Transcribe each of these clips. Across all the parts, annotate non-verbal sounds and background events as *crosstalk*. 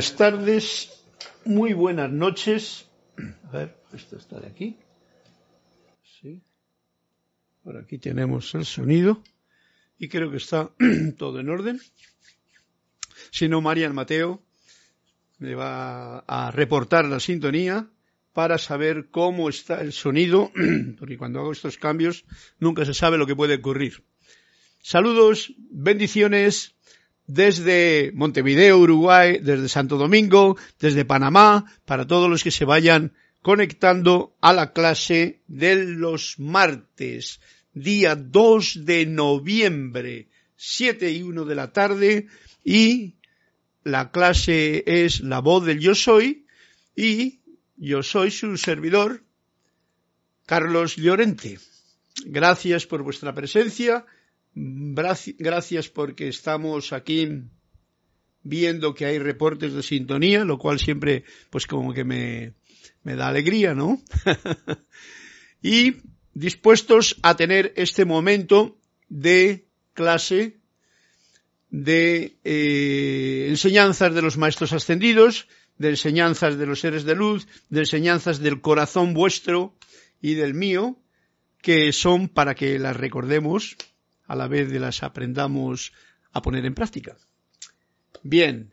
Buenas tardes, muy buenas noches. A ver, esto está de aquí. Sí. Por aquí tenemos el sonido y creo que está *clears throat* todo en orden. Si no, Marian Mateo me va a reportar la sintonía para saber cómo está el sonido, *clears throat* porque cuando hago estos cambios nunca se sabe lo que puede ocurrir. Saludos, bendiciones desde Montevideo, Uruguay, desde Santo Domingo, desde Panamá, para todos los que se vayan conectando a la clase de los martes, día 2 de noviembre, 7 y 1 de la tarde, y la clase es la voz del yo soy, y yo soy su servidor, Carlos Llorente. Gracias por vuestra presencia Gracias porque estamos aquí viendo que hay reportes de sintonía, lo cual siempre pues como que me, me da alegría, ¿no? *laughs* y dispuestos a tener este momento de clase de eh, enseñanzas de los maestros ascendidos, de enseñanzas de los seres de luz, de enseñanzas del corazón vuestro y del mío, que son para que las recordemos a la vez de las aprendamos a poner en práctica. Bien,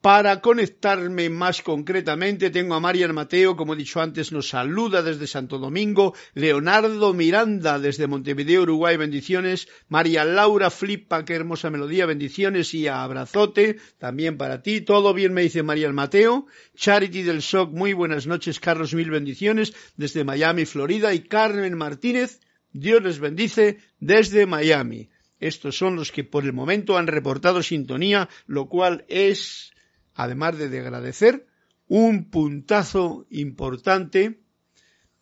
para conectarme más concretamente, tengo a Marian Mateo, como he dicho antes, nos saluda desde Santo Domingo, Leonardo Miranda desde Montevideo, Uruguay, bendiciones, María Laura Flipa, qué hermosa melodía, bendiciones y abrazote, también para ti, todo bien me dice Marian Mateo, Charity del SOC, muy buenas noches, Carlos, mil bendiciones, desde Miami, Florida, y Carmen Martínez, Dios les bendice desde Miami. Estos son los que por el momento han reportado sintonía, lo cual es, además de, agradecer, un puntazo importante,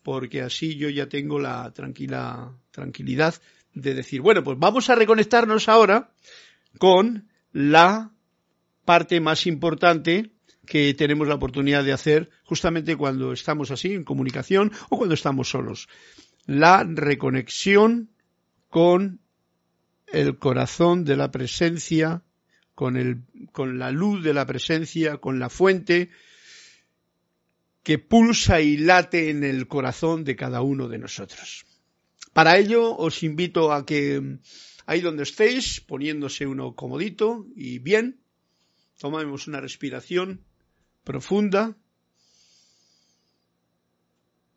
porque así yo ya tengo la tranquila, tranquilidad de decir, bueno, pues vamos a reconectarnos ahora con la parte más importante que tenemos la oportunidad de hacer justamente cuando estamos así en comunicación o cuando estamos solos la reconexión con el corazón de la presencia, con, el, con la luz de la presencia, con la fuente que pulsa y late en el corazón de cada uno de nosotros. Para ello os invito a que ahí donde estéis, poniéndose uno comodito y bien, tomemos una respiración profunda,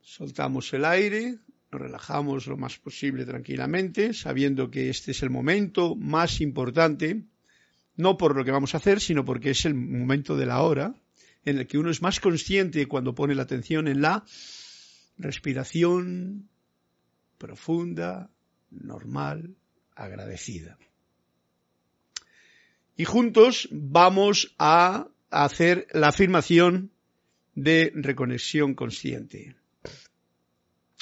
soltamos el aire, nos relajamos lo más posible tranquilamente, sabiendo que este es el momento más importante, no por lo que vamos a hacer, sino porque es el momento de la hora en el que uno es más consciente cuando pone la atención en la respiración profunda, normal, agradecida. Y juntos vamos a hacer la afirmación de reconexión consciente.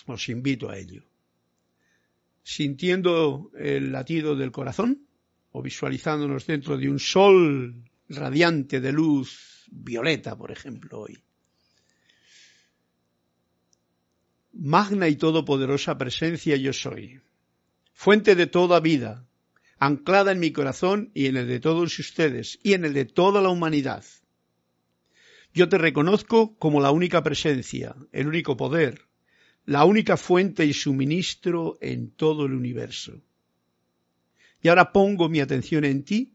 Os invito a ello. Sintiendo el latido del corazón o visualizándonos dentro de un sol radiante de luz violeta, por ejemplo, hoy. Magna y todopoderosa presencia yo soy, fuente de toda vida, anclada en mi corazón y en el de todos ustedes y en el de toda la humanidad. Yo te reconozco como la única presencia, el único poder, la única fuente y suministro en todo el universo. Y ahora pongo mi atención en ti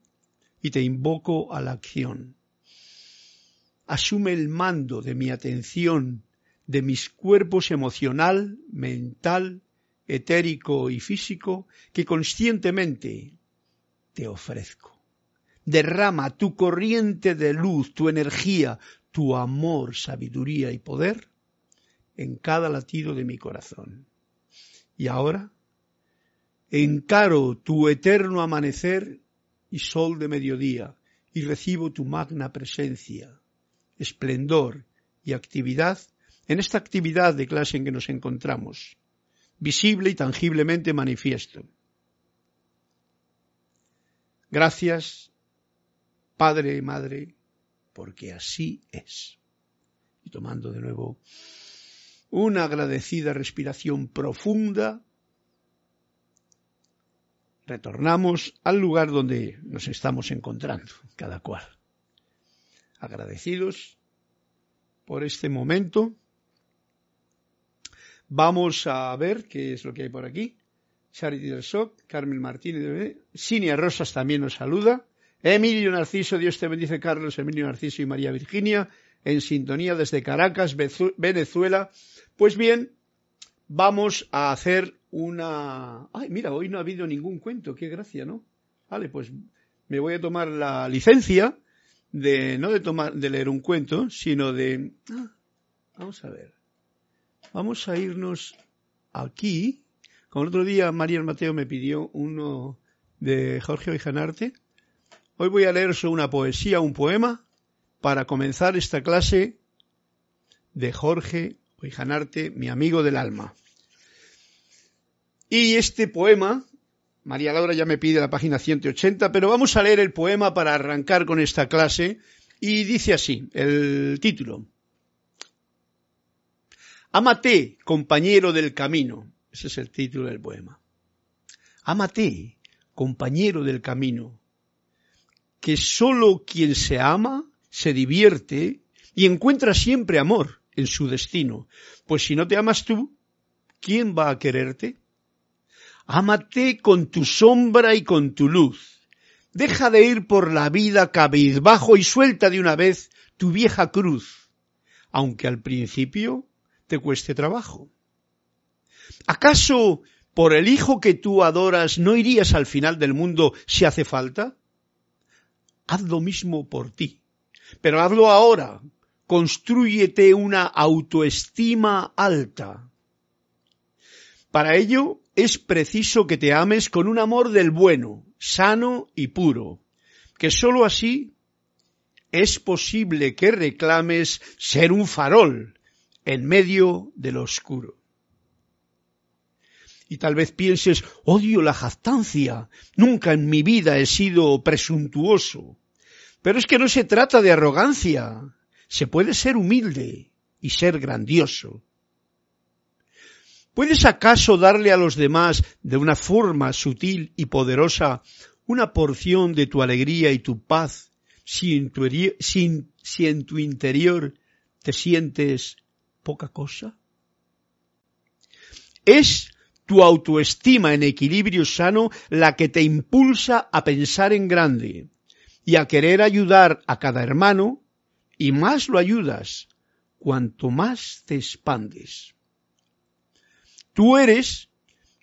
y te invoco a la acción. Asume el mando de mi atención, de mis cuerpos emocional, mental, etérico y físico que conscientemente te ofrezco. Derrama tu corriente de luz, tu energía, tu amor, sabiduría y poder en cada latido de mi corazón. Y ahora encaro tu eterno amanecer y sol de mediodía y recibo tu magna presencia, esplendor y actividad en esta actividad de clase en que nos encontramos, visible y tangiblemente manifiesto. Gracias, Padre y Madre, porque así es. Y tomando de nuevo una agradecida respiración profunda, retornamos al lugar donde nos estamos encontrando, cada cual. agradecidos por este momento. Vamos a ver qué es lo que hay por aquí. Charity del Soc, Carmen Martínez, Sinia Rosas también nos saluda. Emilio Narciso, Dios te bendice, Carlos, Emilio Narciso y María Virginia, en sintonía desde Caracas, Venezuela. Pues bien, vamos a hacer una... Ay, mira, hoy no ha habido ningún cuento, qué gracia, ¿no? Vale, pues me voy a tomar la licencia de, no de tomar, de leer un cuento, sino de... Ah, vamos a ver. Vamos a irnos aquí. Como el otro día María Mateo me pidió uno de Jorge Oijanarte, hoy voy a leer una poesía, un poema, para comenzar esta clase de Jorge Oijanarte, mi amigo del alma. Y este poema, María Laura ya me pide la página 180, pero vamos a leer el poema para arrancar con esta clase y dice así, el título. Amate, compañero del camino. Ese es el título del poema. Amate, compañero del camino, que sólo quien se ama se divierte y encuentra siempre amor en su destino, pues si no te amas tú, ¿quién va a quererte? Ámate con tu sombra y con tu luz. Deja de ir por la vida cabizbajo y suelta de una vez tu vieja cruz, aunque al principio te cueste trabajo. ¿Acaso por el hijo que tú adoras no irías al final del mundo si hace falta? Haz lo mismo por ti, pero hazlo ahora. Constrúyete una autoestima alta. Para ello es preciso que te ames con un amor del bueno, sano y puro, que sólo así es posible que reclames ser un farol en medio del oscuro. Y tal vez pienses, odio la jactancia, nunca en mi vida he sido presuntuoso. Pero es que no se trata de arrogancia, se puede ser humilde y ser grandioso. ¿Puedes acaso darle a los demás de una forma sutil y poderosa una porción de tu alegría y tu paz si en tu, si en tu interior te sientes poca cosa? Es tu autoestima en equilibrio sano la que te impulsa a pensar en grande y a querer ayudar a cada hermano y más lo ayudas cuanto más te expandes. Tú eres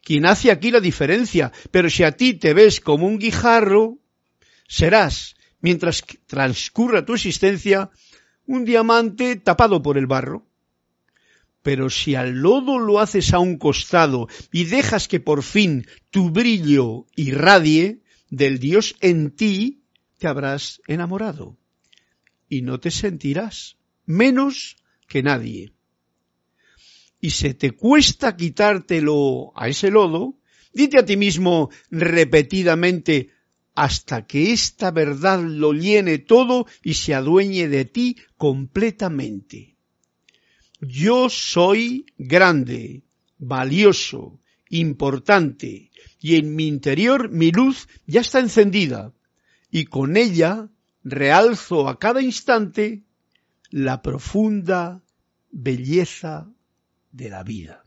quien hace aquí la diferencia, pero si a ti te ves como un guijarro, serás, mientras transcurra tu existencia, un diamante tapado por el barro. Pero si al lodo lo haces a un costado y dejas que por fin tu brillo irradie del Dios en ti, te habrás enamorado y no te sentirás menos que nadie. Y se te cuesta quitártelo a ese lodo, dite a ti mismo repetidamente hasta que esta verdad lo llene todo y se adueñe de ti completamente. Yo soy grande, valioso, importante, y en mi interior mi luz ya está encendida, y con ella realzo a cada instante la profunda belleza de la vida.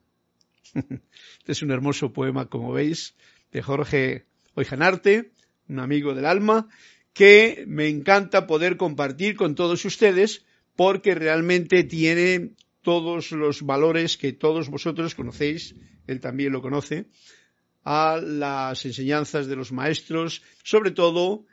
*laughs* Este es un hermoso poema, como veis, de Jorge Oijanarte, un amigo del alma, que me encanta poder compartir con todos ustedes porque realmente tiene todos los valores que todos vosotros conocéis, él también lo conoce, a las enseñanzas de los maestros, sobre todo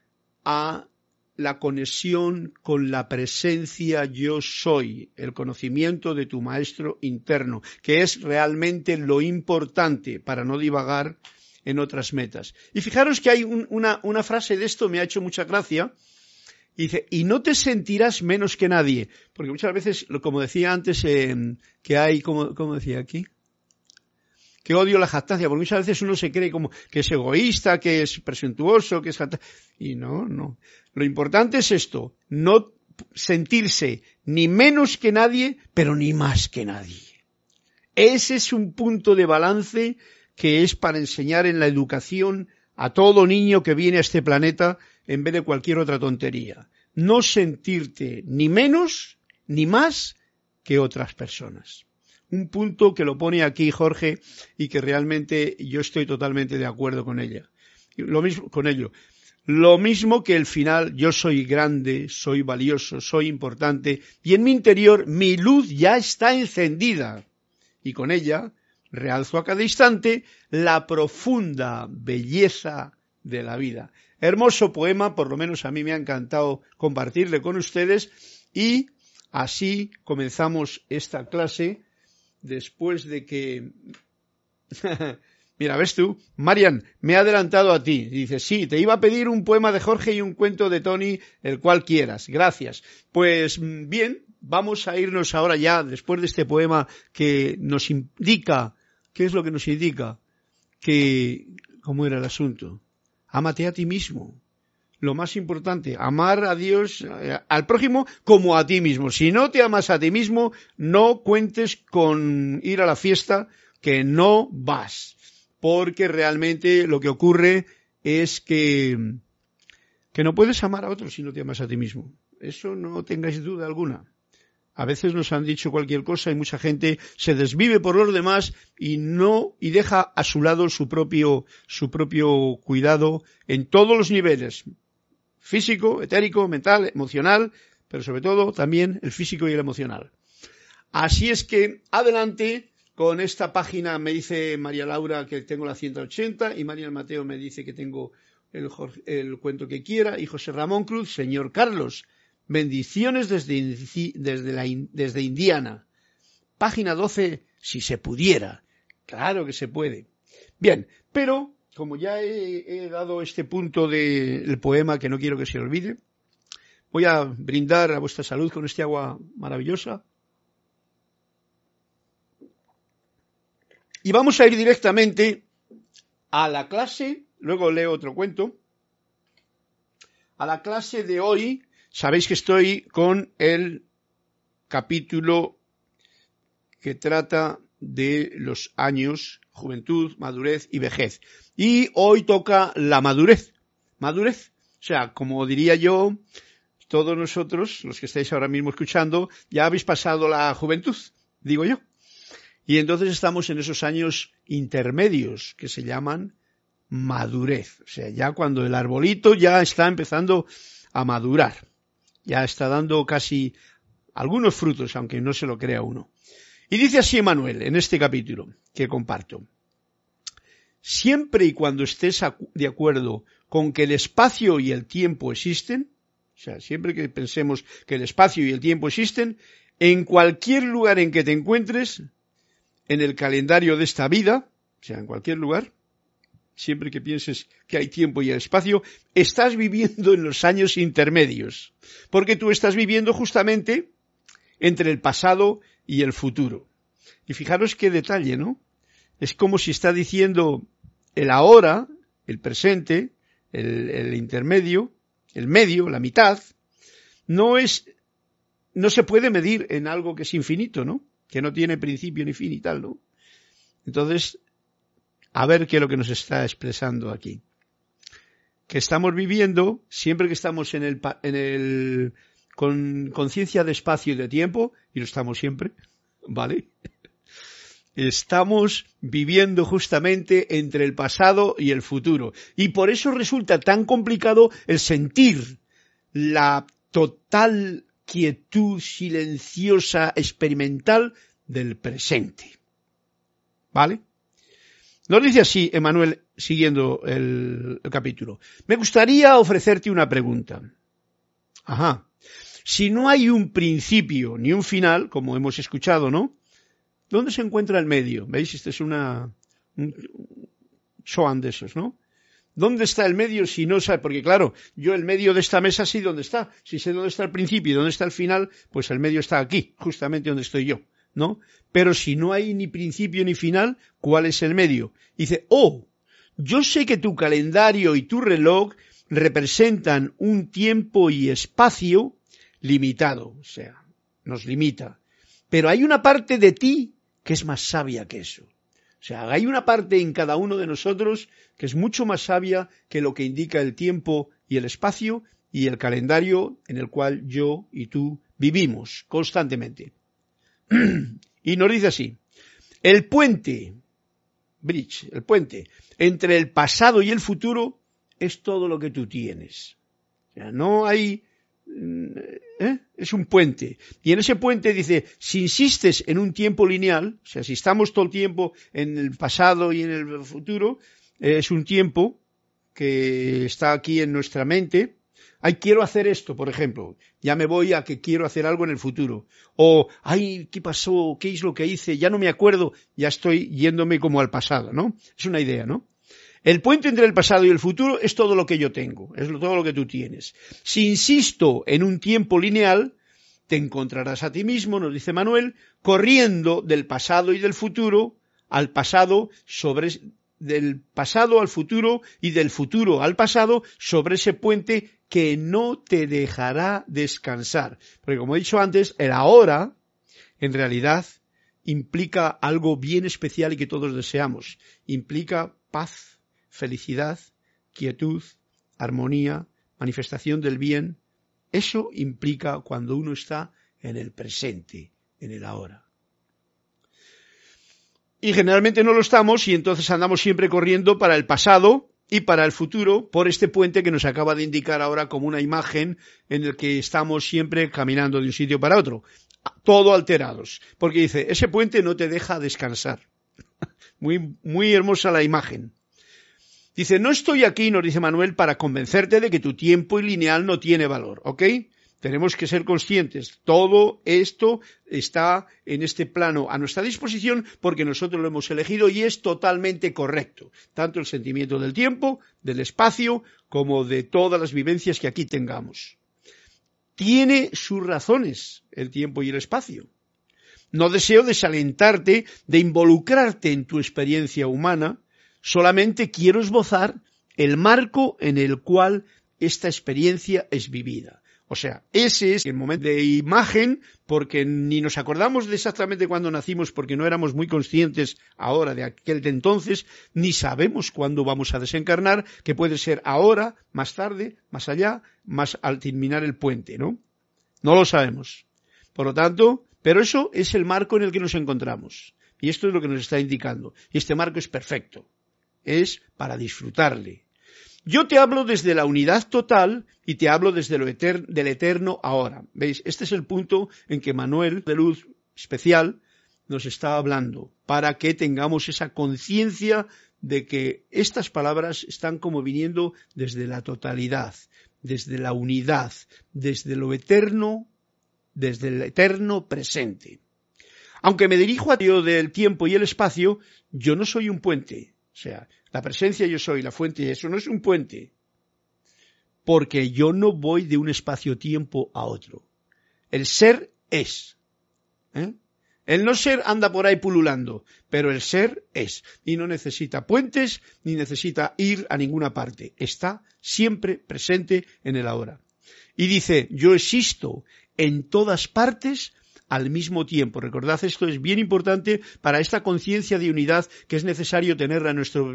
a la conexión con la presencia yo soy, el conocimiento de tu maestro interno, que es realmente lo importante para no divagar en otras metas. Y fijaros que hay una, una frase de esto, me ha hecho mucha gracia, y dice, y no te sentirás menos que nadie. Porque muchas veces, como decía antes, eh, que hay, como, como decía aquí, que odio la jactancia, porque muchas veces uno se cree como que es egoísta, que es presuntuoso, que es Y no, no. Lo importante es esto, no sentirse ni menos que nadie, pero ni más que nadie. Ese es un punto de balance que es para enseñar en la educación a todo niño que viene a este planeta en vez de cualquier otra tontería. no sentirte ni menos ni más que otras personas. Un punto que lo pone aquí Jorge y que realmente yo estoy totalmente de acuerdo con ella. Lo mismo con ello. Lo mismo que el final, yo soy grande, soy valioso, soy importante y en mi interior mi luz ya está encendida y con ella realzo a cada instante la profunda belleza de la vida. Hermoso poema, por lo menos a mí me ha encantado compartirle con ustedes y así comenzamos esta clase después de que *laughs* Mira, ves tú, Marian, me he adelantado a ti. Dice, sí, te iba a pedir un poema de Jorge y un cuento de Tony, el cual quieras. Gracias. Pues mm, bien, vamos a irnos ahora ya, después de este poema que nos indica, ¿qué es lo que nos indica? Que, ¿cómo era el asunto? Ámate a ti mismo. Lo más importante, amar a Dios, eh, al prójimo como a ti mismo. Si no te amas a ti mismo, no cuentes con ir a la fiesta que no vas porque realmente lo que ocurre es que, que no puedes amar a otros si no te amas a ti mismo. Eso no tengáis duda alguna. A veces nos han dicho cualquier cosa y mucha gente se desvive por los demás y no, y deja a su lado su propio, su propio cuidado en todos los niveles. Físico, etérico, mental, emocional, pero sobre todo también el físico y el emocional. Así es que adelante con esta página me dice María Laura que tengo la 180 y María Mateo me dice que tengo el, cuento que quiera y José Ramón Cruz, señor Carlos, bendiciones desde, desde, desde Indiana. Página 12, si se pudiera. Claro que se puede. Bien, pero como ya he, dado este punto del poema que no quiero que se olvide, voy a brindar a vuestra salud con este agua maravillosa. Y vamos a ir directamente a la clase, luego leo otro cuento, a la clase de hoy. Sabéis que estoy con el capítulo que trata de los años, juventud, madurez y vejez. Y hoy toca la madurez. Madurez. O sea, como diría yo, todos nosotros, los que estáis ahora mismo escuchando, ya habéis pasado la juventud, digo yo. Y entonces estamos en esos años intermedios que se llaman madurez. O sea, ya cuando el arbolito ya está empezando a madurar. Ya está dando casi algunos frutos, aunque no se lo crea uno. Y dice así Manuel en este capítulo que comparto. Siempre y cuando estés de acuerdo con que el espacio y el tiempo existen, o sea, siempre que pensemos que el espacio y el tiempo existen, en cualquier lugar en que te encuentres, en el calendario de esta vida, o sea, en cualquier lugar, siempre que pienses que hay tiempo y espacio, estás viviendo en los años intermedios, porque tú estás viviendo justamente entre el pasado y el futuro. Y fijaros qué detalle, ¿no? Es como si está diciendo el ahora, el presente, el, intermedio, el medio, la mitad, no es, no se puede medir en algo que es infinito, ¿no? que no tiene principio ni fin y tal, ¿no? Entonces, a ver qué es lo que nos está expresando aquí. Que estamos viviendo, siempre que estamos en el, en el, con conciencia de espacio y de tiempo, y lo estamos siempre, ¿vale? Estamos viviendo justamente entre el pasado y el futuro. Y por eso resulta tan complicado el sentir la total quietud silenciosa experimental del presente. ¿Vale? Nos dice así Emanuel siguiendo el, el, capítulo. Me gustaría ofrecerte una pregunta. Ajá. Si no hay un principio ni un final, como hemos escuchado, ¿no? ¿Dónde se encuentra el medio? ¿Veis? Este es una, un Soan de esos, ¿no? ¿Dónde está el medio si no sabe? Porque claro, yo el medio de esta mesa sé dónde está. Si sé dónde está el principio y dónde está el final, pues el medio está aquí, justamente donde estoy yo, ¿no? Pero si no hay ni principio ni final, ¿cuál es el medio? Dice, oh, yo sé que tu calendario y tu reloj representan un tiempo y espacio limitado, o sea, nos limita. Pero hay una parte de ti que es más sabia que eso. O sea, hay una parte en cada uno de nosotros que es mucho más sabia que lo que indica el tiempo y el espacio y el calendario en el cual yo y tú vivimos constantemente. *clears throat* y nos dice así, el puente, bridge, el puente, entre el pasado y el futuro es todo lo que tú tienes. O sea, no hay... Mm, ¿eh? Es un puente. Y en ese puente dice, si insistes en un tiempo lineal, o sea, si estamos todo el tiempo en el pasado y en el futuro, es un tiempo que está aquí en nuestra mente, ay, quiero hacer esto, por ejemplo, ya me voy a que quiero hacer algo en el futuro. O, ay, ¿qué pasó? ¿Qué es lo que hice? Ya no me acuerdo, ya estoy yéndome como al pasado, ¿no? Es una idea, ¿no? El puente entre el pasado y el futuro es todo lo que yo tengo, es todo lo que tú tienes. Si insisto en un tiempo lineal, te encontrarás a ti mismo, nos dice Manuel, corriendo del pasado y del futuro al pasado sobre del pasado al futuro y del futuro al pasado sobre ese puente que no te dejará descansar. Porque como he dicho antes, el ahora, en realidad, implica algo bien especial y que todos deseamos. Implica paz, felicidad, quietud, armonía, manifestación del bien. Eso implica cuando uno está en el presente, en el ahora. Y generalmente no lo estamos y entonces andamos siempre corriendo para el pasado y para el futuro por este puente que nos acaba de indicar ahora como una imagen en el que estamos siempre caminando de un sitio para otro, todo alterados, porque dice, ese puente no te deja descansar. *laughs* muy, muy hermosa la imagen. Dice, no estoy aquí, nos dice Manuel, para convencerte de que tu tiempo lineal no tiene valor, ¿ok? Tenemos que ser conscientes. Todo esto está en este plano a nuestra disposición porque nosotros lo hemos elegido y es totalmente correcto. Tanto el sentimiento del tiempo, del espacio, como de todas las vivencias que aquí tengamos. Tiene sus razones el tiempo y el espacio. No deseo desalentarte de involucrarte en tu experiencia humana, solamente quiero esbozar el marco en el cual esta experiencia es vivida. O sea, ese es el momento de imagen porque ni nos acordamos de exactamente cuándo nacimos porque no éramos muy conscientes ahora de aquel de entonces, ni sabemos cuándo vamos a desencarnar, que puede ser ahora, más tarde, más allá, más al terminar el puente, ¿no? No lo sabemos. Por lo tanto, pero eso es el marco en el que nos encontramos. Y esto es lo que nos está indicando. Y este marco es perfecto. Es para disfrutarle, yo te hablo desde la unidad total y te hablo desde lo eterno, del eterno ahora. ¿Veis? Este es el punto en que Manuel de Luz especial nos está hablando, para que tengamos esa conciencia de que estas palabras están como viniendo desde la totalidad, desde la unidad, desde lo eterno, desde el eterno presente. Aunque me dirijo a Dios del tiempo y el espacio, yo no soy un puente. O sea, la presencia yo soy, la fuente, eso no es un puente. Porque yo no voy de un espacio-tiempo a otro. El ser es. ¿eh? El no ser anda por ahí pululando, pero el ser es. Y no necesita puentes ni necesita ir a ninguna parte. Está siempre presente en el ahora. Y dice, yo existo en todas partes al mismo tiempo. Recordad, esto es bien importante para esta conciencia de unidad que es necesario tener a nuestro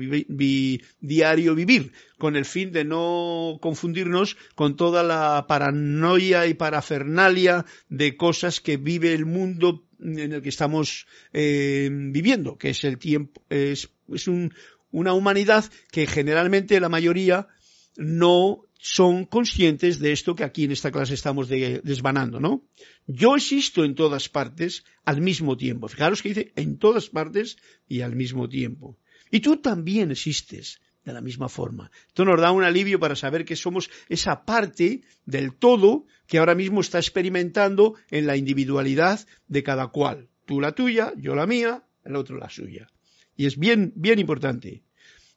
diario vivir, con el fin de no confundirnos con toda la paranoia y parafernalia de cosas que vive el mundo en el que estamos eh, viviendo, que es el tiempo, es, una humanidad que generalmente la mayoría no son conscientes de esto que aquí en esta clase estamos desvanando, ¿no? Yo existo en todas partes al mismo tiempo. Fijaros que dice en todas partes y al mismo tiempo. Y tú también existes de la misma forma. Esto nos da un alivio para saber que somos esa parte del todo que ahora mismo está experimentando en la individualidad de cada cual. Tú la tuya, yo la mía, el otro la suya. Y es bien, bien importante.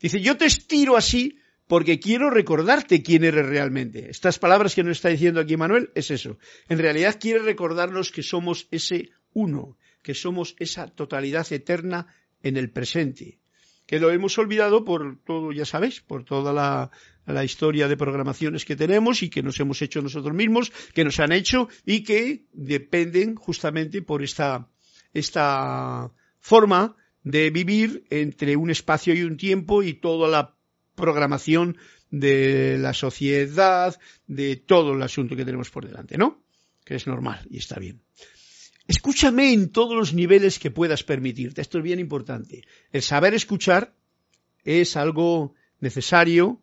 Dice, yo te estiro así porque quiero recordarte quién eres realmente. Estas palabras que nos está diciendo aquí Manuel es eso. En realidad quiere recordarnos que somos ese uno, que somos esa totalidad eterna en el presente, que lo hemos olvidado por todo, ya sabéis, por toda la, la historia de programaciones que tenemos y que nos hemos hecho nosotros mismos, que nos han hecho y que dependen justamente por esta, esta forma de vivir entre un espacio y un tiempo y toda la programación de la sociedad, de todo el asunto que tenemos por delante, ¿no? Que es normal y está bien. Escúchame en todos los niveles que puedas permitirte. Esto es bien importante. El saber escuchar es algo necesario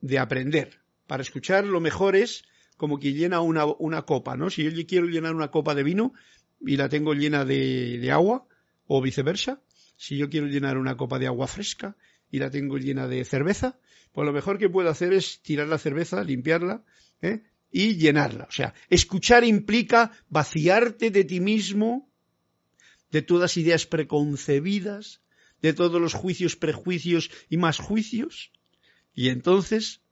de aprender. Para escuchar lo mejor es como quien llena una, una copa, ¿no? Si yo quiero llenar una copa de vino y la tengo llena de, de agua, o viceversa, si yo quiero llenar una copa de agua fresca y la tengo llena de cerveza, pues lo mejor que puedo hacer es tirar la cerveza, limpiarla, ¿eh? y llenarla. O sea, escuchar implica vaciarte de ti mismo, de todas ideas preconcebidas, de todos los juicios, prejuicios y más juicios. Y entonces,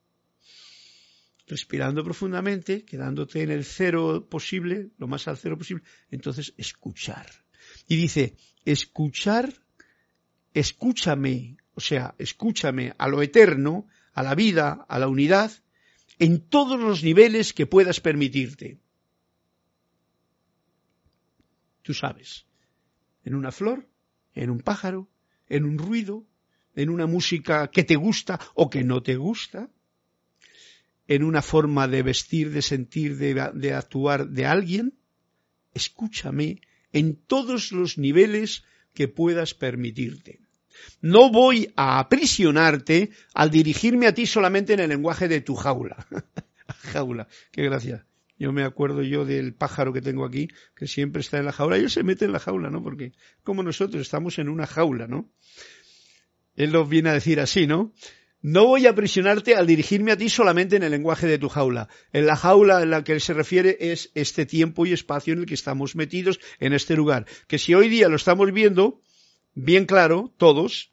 respirando profundamente, quedándote en el cero posible, lo más al cero posible, entonces escuchar. Y dice, escuchar, escúchame, o sea, escúchame a lo eterno, a la vida, a la unidad, en todos los niveles que puedas permitirte. Tú sabes, en una flor, en un pájaro, en un ruido, en una música que te gusta o que no te gusta, en una forma de vestir, de sentir, de, actuar de alguien, escúchame en todos los niveles que puedas permitirte. No voy a aprisionarte al dirigirme a ti solamente en el lenguaje de tu jaula. *laughs* jaula, qué gracia. Yo me acuerdo yo del pájaro que tengo aquí, que siempre está en la jaula. Él se mete en la jaula, ¿no? Porque como nosotros estamos en una jaula, ¿no? Él lo viene a decir así, ¿no? No voy a aprisionarte al dirigirme a ti solamente en el lenguaje de tu jaula. En la jaula en la que él se refiere es este tiempo y espacio en el que estamos metidos en este lugar. Que si hoy día lo estamos viendo, bien claro, todos,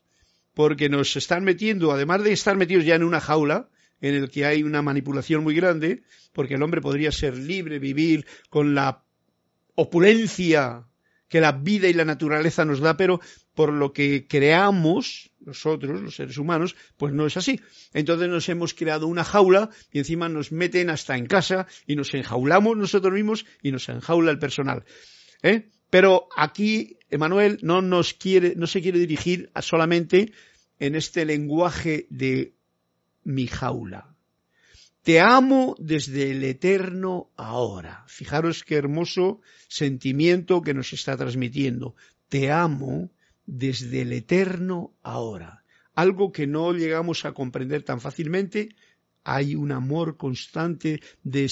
porque nos están metiendo, además de estar metidos ya en una jaula, en el que hay una manipulación muy grande, porque el hombre podría ser libre, vivir con la opulencia que la vida y la naturaleza nos da, pero por lo que creamos nosotros, los seres humanos, pues no es así. Entonces nos hemos creado una jaula y encima nos meten hasta en casa y nos enjaulamos nosotros mismos y nos enjaula el personal. ¿Eh? Pero aquí Emanuel no nos quiere, no se quiere dirigir solamente en este lenguaje de mi jaula. Te amo desde el eterno ahora. Fijaros qué hermoso sentimiento que nos está transmitiendo. Te amo desde el eterno ahora. Algo que no llegamos a comprender tan fácilmente. Hay un amor constante, de,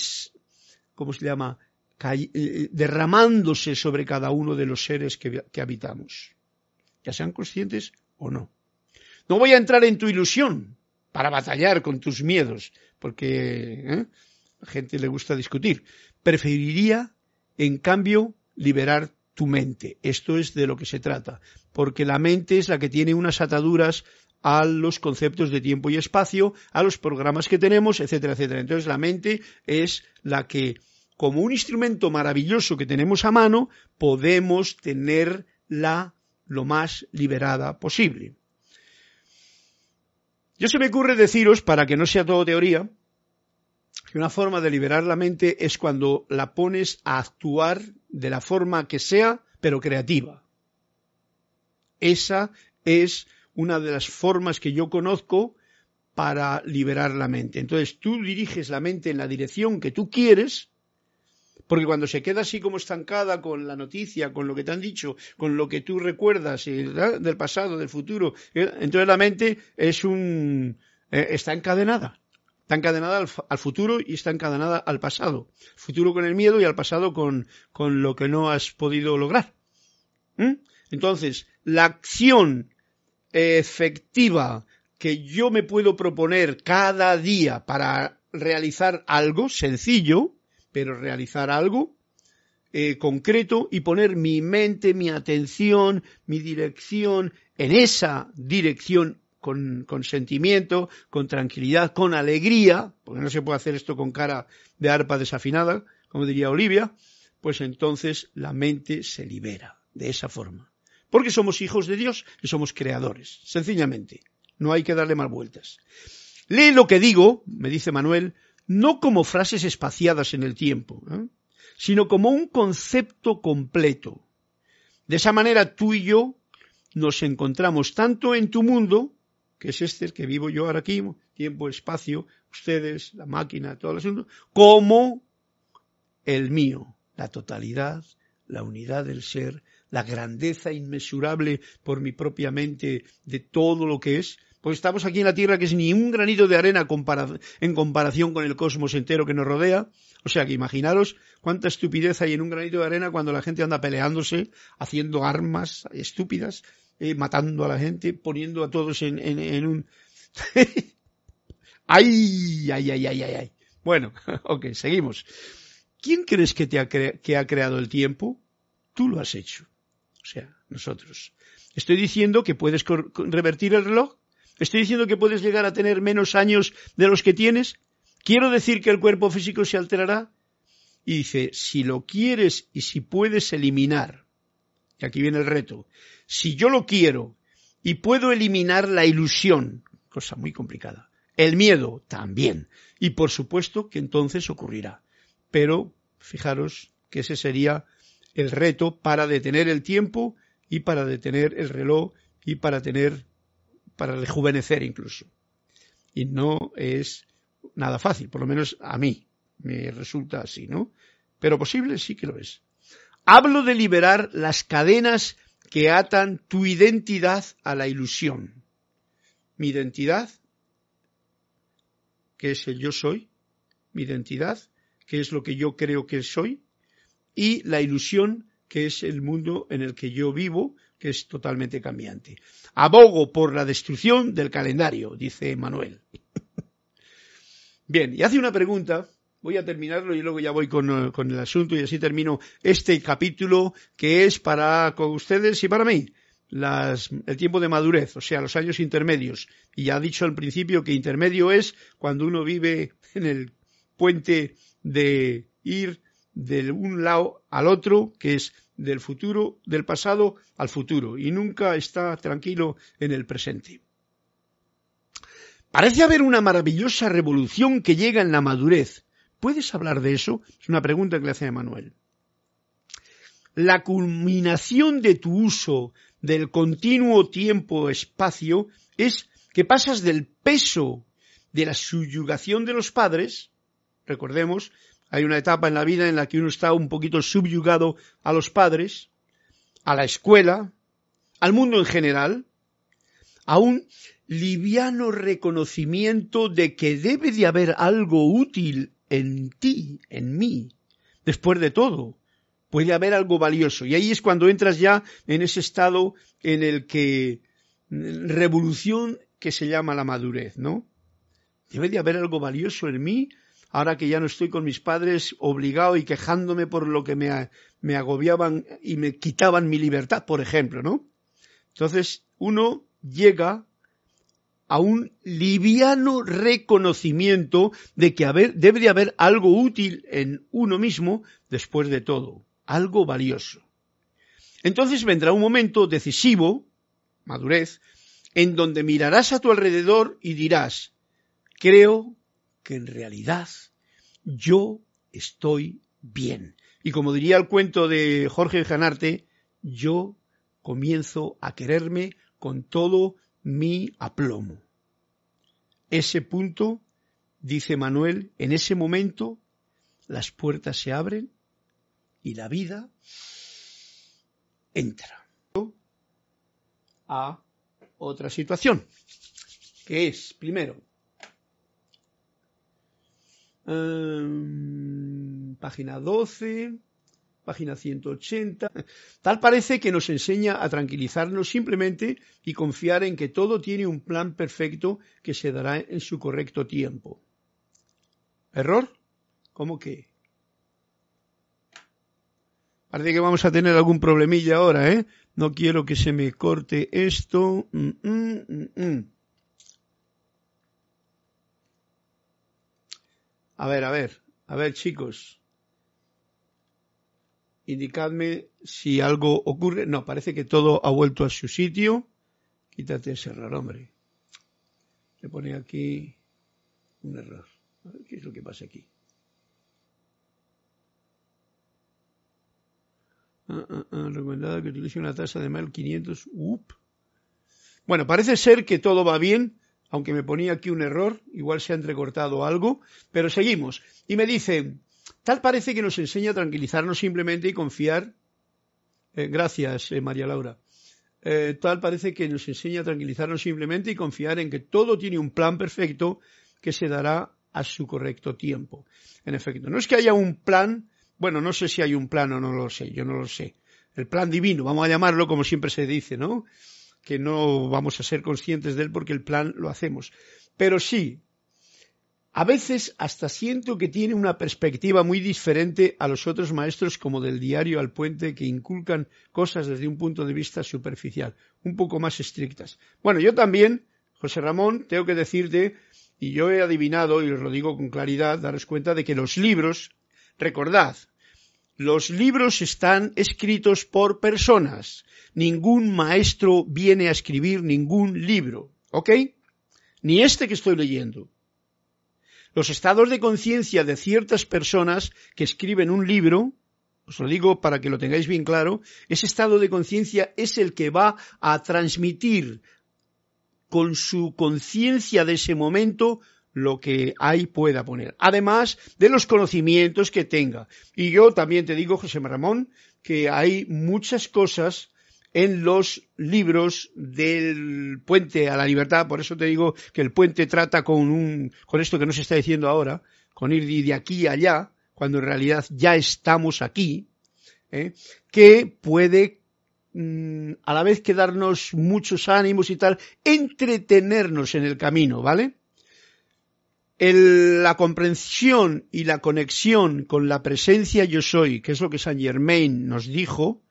¿cómo se llama? Eh, derramándose sobre cada uno de los seres que, habitamos, ya sean conscientes o no. No voy a entrar en tu ilusión para batallar con tus miedos, porque ¿eh? a la gente le gusta discutir. Preferiría, en cambio, liberar tu mente. Esto es de lo que se trata, porque la mente es la que tiene unas ataduras a los conceptos de tiempo y espacio, a los programas que tenemos, etcétera, etcétera. Entonces la mente es la que como un instrumento maravilloso que tenemos a mano, podemos tenerla lo más liberada posible. Yo se me ocurre deciros, para que no sea todo teoría, que una forma de liberar la mente es cuando la pones a actuar de la forma que sea, pero creativa. Esa es una de las formas que yo conozco para liberar la mente. Entonces tú diriges la mente en la dirección que tú quieres porque cuando se queda así como estancada con la noticia, con lo que te han dicho, con lo que tú recuerdas del pasado, del futuro, eh, entonces la mente es un, eh, está encadenada. Está encadenada al, futuro y está encadenada al pasado. Futuro con el miedo y al pasado con, con lo que no has podido lograr. ¿Mm? Entonces, la acción efectiva que yo me puedo proponer cada día para realizar algo sencillo, pero realizar algo eh, concreto y poner mi mente, mi atención, mi dirección en esa dirección con, con, sentimiento, con tranquilidad, con alegría, porque no se puede hacer esto con cara de arpa desafinada, como diría Olivia, pues entonces la mente se libera de esa forma. Porque somos hijos de Dios y somos creadores, sencillamente. No hay que darle más vueltas. Lee lo que digo, me dice Manuel, no como frases espaciadas en el tiempo, ¿eh? sino como un concepto completo. De esa manera tú y yo nos encontramos tanto en tu mundo, que es este, el que vivo yo ahora aquí, tiempo, espacio, ustedes, la máquina, todo el asunto, como el mío, la totalidad, la unidad del ser, la grandeza inmesurable por mi propia mente de todo lo que es, pues estamos aquí en la Tierra que es ni un granito de arena en comparación con el cosmos entero que nos rodea. O sea que imaginaros cuánta estupidez hay en un granito de arena cuando la gente anda peleándose, haciendo armas estúpidas, eh, matando a la gente, poniendo a todos en, en, un... *laughs* ¡Ay, ay, ay, ay, ay! Bueno, *laughs* ok, seguimos. ¿Quién crees que, te ha creado el tiempo? Tú lo has hecho. O sea, nosotros. Estoy diciendo que puedes revertir el reloj. Estoy diciendo que puedes llegar a tener menos años de los que tienes. Quiero decir que el cuerpo físico se alterará. Y dice, si lo quieres y si puedes eliminar, y aquí viene el reto, si yo lo quiero y puedo eliminar la ilusión, cosa muy complicada, el miedo también, y por supuesto que entonces ocurrirá. Pero fijaros que ese sería el reto para detener el tiempo y para detener el reloj y para tener, para rejuvenecer incluso. Y no es nada fácil, por lo menos a mí me resulta así, ¿no? Pero posible sí que lo es. Hablo de liberar las cadenas que atan tu identidad a la ilusión. Mi identidad, que es el yo soy, mi identidad, que es lo que yo creo que soy, y la ilusión, que es el mundo en el que yo vivo, que es totalmente cambiante. Abogo por la destrucción del calendario, dice Manuel. Bien, y hace una pregunta voy a terminarlo y luego ya voy con, eh, el asunto y así termino este capítulo que es para ustedes y para mí. el tiempo de madurez, o sea, los años intermedios. Y ya he dicho al principio que intermedio es cuando uno vive en el puente de ir de un lado al otro, que es del futuro, del pasado al futuro, y nunca está tranquilo en el presente. Parece haber una maravillosa revolución que llega en la madurez, ¿Puedes hablar de eso? Es una pregunta que le hace a Manuel. La culminación de tu uso del continuo tiempo-espacio es que pasas del peso de la subyugación de los padres, recordemos, hay una etapa en la vida en la que uno está un poquito subyugado a los padres, a la escuela, al mundo en general, a un liviano reconocimiento de que debe de haber algo útil en ti, en mí. Después de todo, puede haber algo valioso. Y ahí es cuando entras ya en ese estado en el que revolución que se llama la madurez, ¿no? Debe de haber algo valioso en mí, ahora que ya no estoy con mis padres obligado y quejándome por lo que me, me agobiaban y me quitaban mi libertad, por ejemplo, ¿no? Entonces, uno llega a un liviano reconocimiento de que debe de haber algo útil en uno mismo después de todo, algo valioso. Entonces vendrá un momento decisivo, madurez, en donde mirarás a tu alrededor y dirás, creo que en realidad yo estoy bien. Y como diría el cuento de Jorge Janarte, yo comienzo a quererme con todo mi aplomo. Ese punto, dice Manuel, en ese momento las puertas se abren y la vida entra a otra situación, que es, primero, em, página 12, página 180. Tal parece que nos enseña a tranquilizarnos simplemente y confiar en que todo tiene un plan perfecto que se dará en su correcto tiempo. ¿Error? ¿Cómo que? Parece que vamos a tener algún problemilla ahora, ¿eh? No quiero que se me corte esto. Mm, mm, mm, a ver, a ver, a ver, chicos indicadme si algo ocurre. No, parece que todo ha vuelto a su sitio. Quítate ese error, hombre. Le pone aquí un error. A ver qué es lo que pasa aquí. Ah, ah, ah, recomendada que utilice una tasa de mail 500. Bueno, parece ser que todo va bien, aunque me ponía aquí un error, igual se ha entrecortado algo, pero seguimos. Y me dice, tal parece que nos enseña a tranquilizarnos simplemente y confiar. Eh, gracias, eh, María Laura. Eh, tal parece que nos enseña a tranquilizarnos simplemente y confiar en que todo tiene un plan perfecto que se dará a su correcto tiempo. En efecto, no es que haya un plan, bueno, no sé si hay un plan o no lo sé, yo no lo sé. El plan divino, vamos a llamarlo como siempre se dice, ¿no? Que no vamos a ser conscientes de él porque el plan lo hacemos. Pero sí, a veces hasta siento que tiene una perspectiva muy diferente a los otros maestros como del diario al puente que inculcan cosas desde un punto de vista superficial, un poco más estrictas. Bueno, yo también, José Ramón, tengo que decirte y yo he adivinado, y os lo digo con claridad, daros cuenta de que los libros, recordad, los libros están escritos por personas. Ningún maestro viene a escribir ningún libro, ¿ok? Ni este que estoy leyendo. Los estados de conciencia de ciertas personas que escriben un libro, os lo digo para que lo tengáis bien claro, ese estado de conciencia es el que va a transmitir con su conciencia de ese momento lo que ahí pueda poner, además de los conocimientos que tenga. Y yo también te digo, José Ramón, que hay muchas cosas en los libros del puente a la libertad, por eso te digo que el puente trata con un, con esto que nos está diciendo ahora, con ir de aquí a allá, cuando en realidad ya estamos aquí, ¿eh? que puede Mm, a la vez que darnos muchos ánimos y tal, entretenernos en el camino, ¿vale? La comprensión y la conexión con la presencia yo soy, que es lo que Saint Germain nos dijo,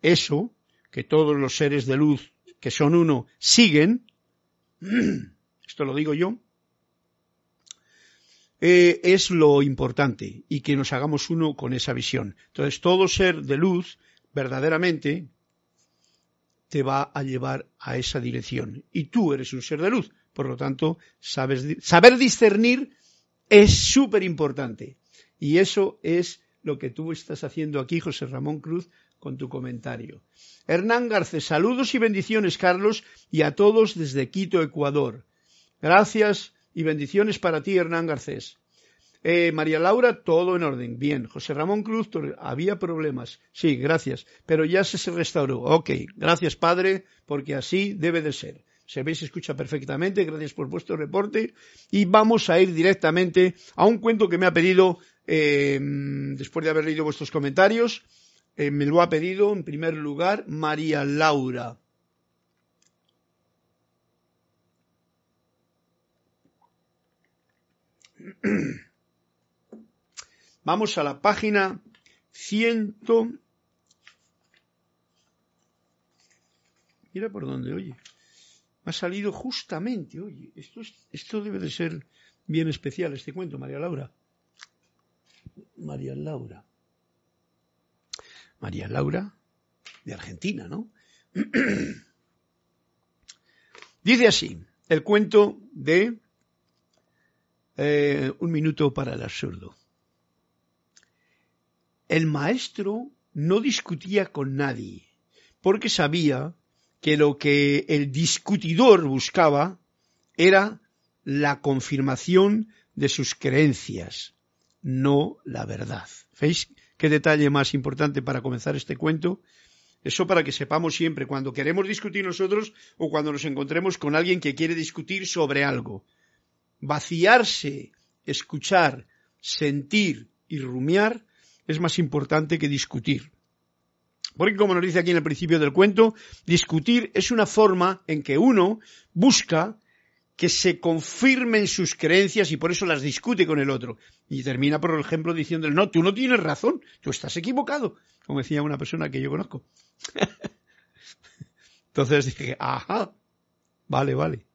eso, que todos los seres de luz que son uno siguen, *clears throat* esto lo digo yo, eh, es lo importante y que nos hagamos uno con esa visión. Entonces, todo ser de luz, verdaderamente, te va a llevar a esa dirección. Y tú eres un ser de luz. Por lo tanto, saber discernir es súper importante. Y eso es lo que tú estás haciendo aquí, José Ramón Cruz, con tu comentario. Hernán Garcés, saludos y bendiciones, Carlos, y a todos desde Quito, Ecuador. Gracias y bendiciones para ti, Hernán Garcés. Eh, María Laura, todo en orden. Bien. José Ramón Cruz, había problemas. Sí, gracias. Pero ya se restauró. Ok. Gracias, Padre, porque así debe de ser. Se ve se escucha perfectamente. Gracias por vuestro reporte. Y vamos a ir directamente a un cuento que me ha pedido, eh, después de haber leído vuestros comentarios. Eh, me lo ha pedido, en primer lugar, María Laura. *clears throat* Vamos a la página ciento. Mira por dónde, oye. Ha salido justamente, oye. Esto, esto debe de ser bien especial, este cuento, María Laura. María Laura. María Laura, de Argentina, ¿no? *clears throat* Dice así, el cuento de eh, Un minuto para el absurdo. El maestro no discutía con nadie, porque sabía que lo que el discutidor buscaba era la confirmación de sus creencias, no la verdad. ¿Veis qué detalle más importante para comenzar este cuento? Eso para que sepamos siempre cuando queremos discutir nosotros o cuando nos encontremos con alguien que quiere discutir sobre algo. Vaciarse, escuchar, sentir y rumiar es más importante que discutir. Porque como nos dice aquí en el principio del cuento, discutir es una forma en que uno busca que se confirmen sus creencias y por eso las discute con el otro. Y termina, por ejemplo, diciendo, no, tú no tienes razón, tú estás equivocado, como decía una persona que yo conozco. *laughs* Entonces dije, ajá, vale, vale.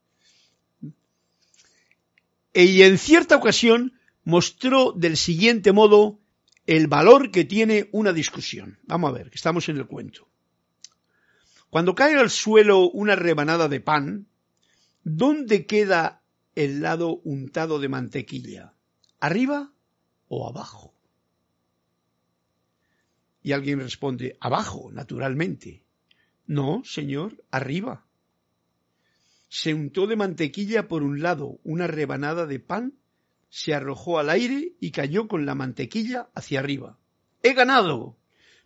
Y en cierta ocasión mostró del siguiente modo el valor que tiene una discusión. Vamos a ver, que estamos en el cuento. Cuando cae al suelo una rebanada de pan, ¿dónde queda el lado untado de mantequilla? ¿Arriba o abajo? Y alguien responde, abajo, naturalmente. No, señor, arriba. se untó de mantequilla por un lado una rebanada de pan, se arrojó al aire y cayó con la mantequilla hacia arriba. ¡He ganado!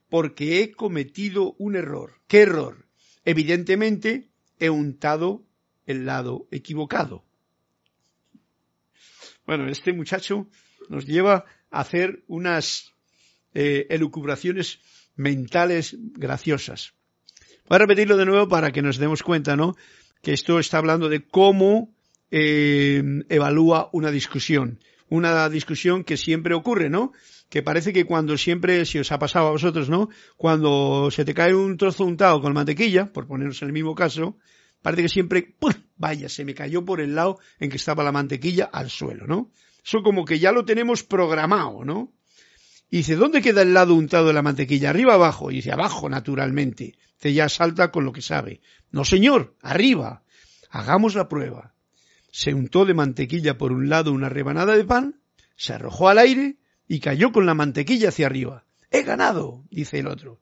Porque he cometido un error. ¿Qué error? Evidentemente he untado el lado equivocado. Bueno, este muchacho nos lleva a hacer unas eh, elucubraciones mentales graciosas. Voy a repetirlo de nuevo para que nos demos cuenta, ¿no? Que esto está hablando de cómo eh, evalúa una discusión. Una discusión que siempre ocurre, ¿no? Que parece que cuando siempre, si os ha pasado a vosotros, ¿no? Cuando se te cae un trozo untado con mantequilla, por ponernos en el mismo caso, parece que siempre, ¡pum! vaya, se me cayó por el lado en que estaba la mantequilla al suelo, ¿no? Eso como que ya lo tenemos programado, ¿no? Y dice, ¿dónde queda el lado untado de la mantequilla? ¿Arriba abajo? Y dice, abajo, naturalmente. Dice, ya salta con lo que sabe. No, señor, arriba. Hagamos la prueba. Se untó de mantequilla por un lado una rebanada de pan, se arrojó al aire y cayó con la mantequilla hacia arriba. He ganado, dice el otro.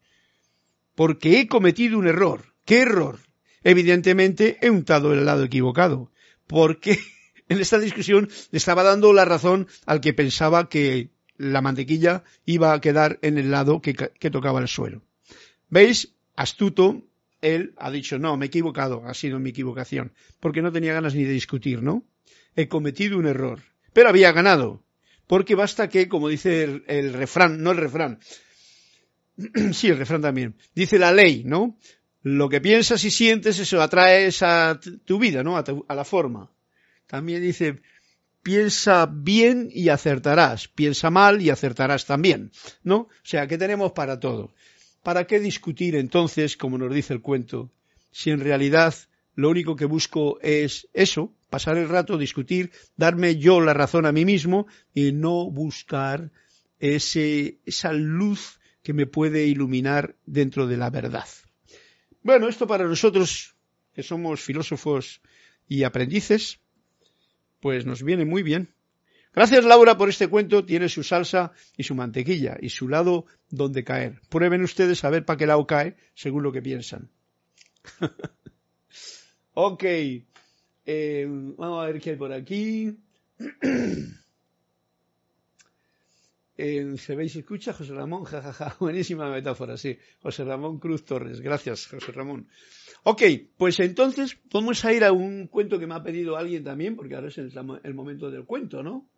Porque he cometido un error. ¿Qué error? Evidentemente he untado el lado equivocado. Porque *laughs* en esta discusión le estaba dando la razón al que pensaba que la mantequilla iba a quedar en el lado que, tocaba el suelo. ¿Veis? Astuto, él ha dicho, no, me he equivocado, ha sido mi equivocación, porque no tenía ganas ni de discutir, ¿no? He cometido un error, pero había ganado, porque basta que, como dice el, refrán, no el refrán, *clears throat* sí, el refrán también, dice la ley, ¿no? Lo que piensas y sientes, eso atraes a tu vida, ¿no? a la forma. También dice, piensa bien y acertarás, piensa mal y acertarás también, ¿no? O sea, ¿qué tenemos para todo? ¿Para qué discutir entonces, como nos dice el cuento, si en realidad lo único que busco es eso, pasar el rato, discutir, darme yo la razón a mí mismo y no buscar ese, esa luz que me puede iluminar dentro de la verdad. Bueno, esto para nosotros, que somos filósofos y aprendices, pues nos viene muy bien. Gracias Laura por este cuento, tiene su salsa y su mantequilla y su lado donde caer. Prueben ustedes a ver para qué lado cae según lo que piensan. *laughs* ok, eh, vamos a ver qué hay por aquí. *clears throat* ¿Se veis escucha? José Ramón, *laughs* jajaja, buenísima metáfora, sí. José Ramón Cruz Torres, gracias, José Ramón. Ok, pues entonces vamos a ir a un cuento que me ha pedido alguien también, porque ahora es el momento del cuento, ¿no?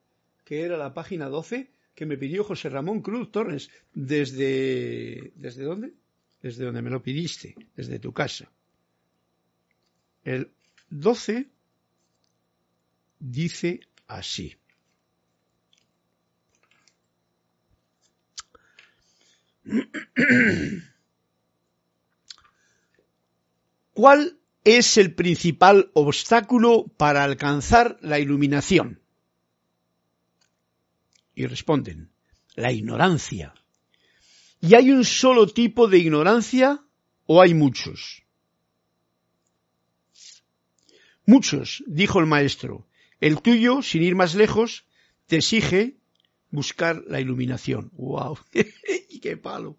Que era la página 12 que me pidió José Ramón Cruz Torres desde... ¿Desde dónde? Desde donde me lo pidiste, desde tu casa. El 12 dice así. ¿Cuál es el principal obstáculo para alcanzar la iluminación? Y responden, la ignorancia. ¿Y hay un solo tipo de ignorancia o hay muchos? Muchos, dijo el maestro. El tuyo, sin ir más lejos, te exige buscar la iluminación. ¡Wow! *laughs* ¡Qué palo!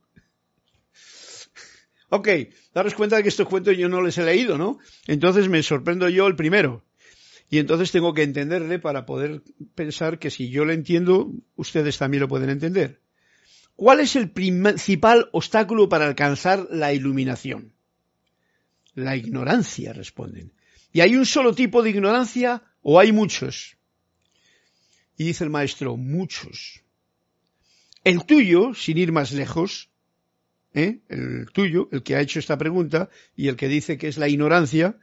Ok, daros cuenta de que estos cuentos yo no les he leído, ¿no? Entonces me sorprendo yo el primero. Y entonces tengo que entenderle para poder pensar que si yo le entiendo, ustedes también lo pueden entender. ¿Cuál es el principal obstáculo para alcanzar la iluminación? La ignorancia, responden. ¿Y hay un solo tipo de ignorancia o hay muchos? Y dice el maestro, muchos. El tuyo, sin ir más lejos, ¿eh? el tuyo, el que ha hecho esta pregunta y el que dice que es la ignorancia,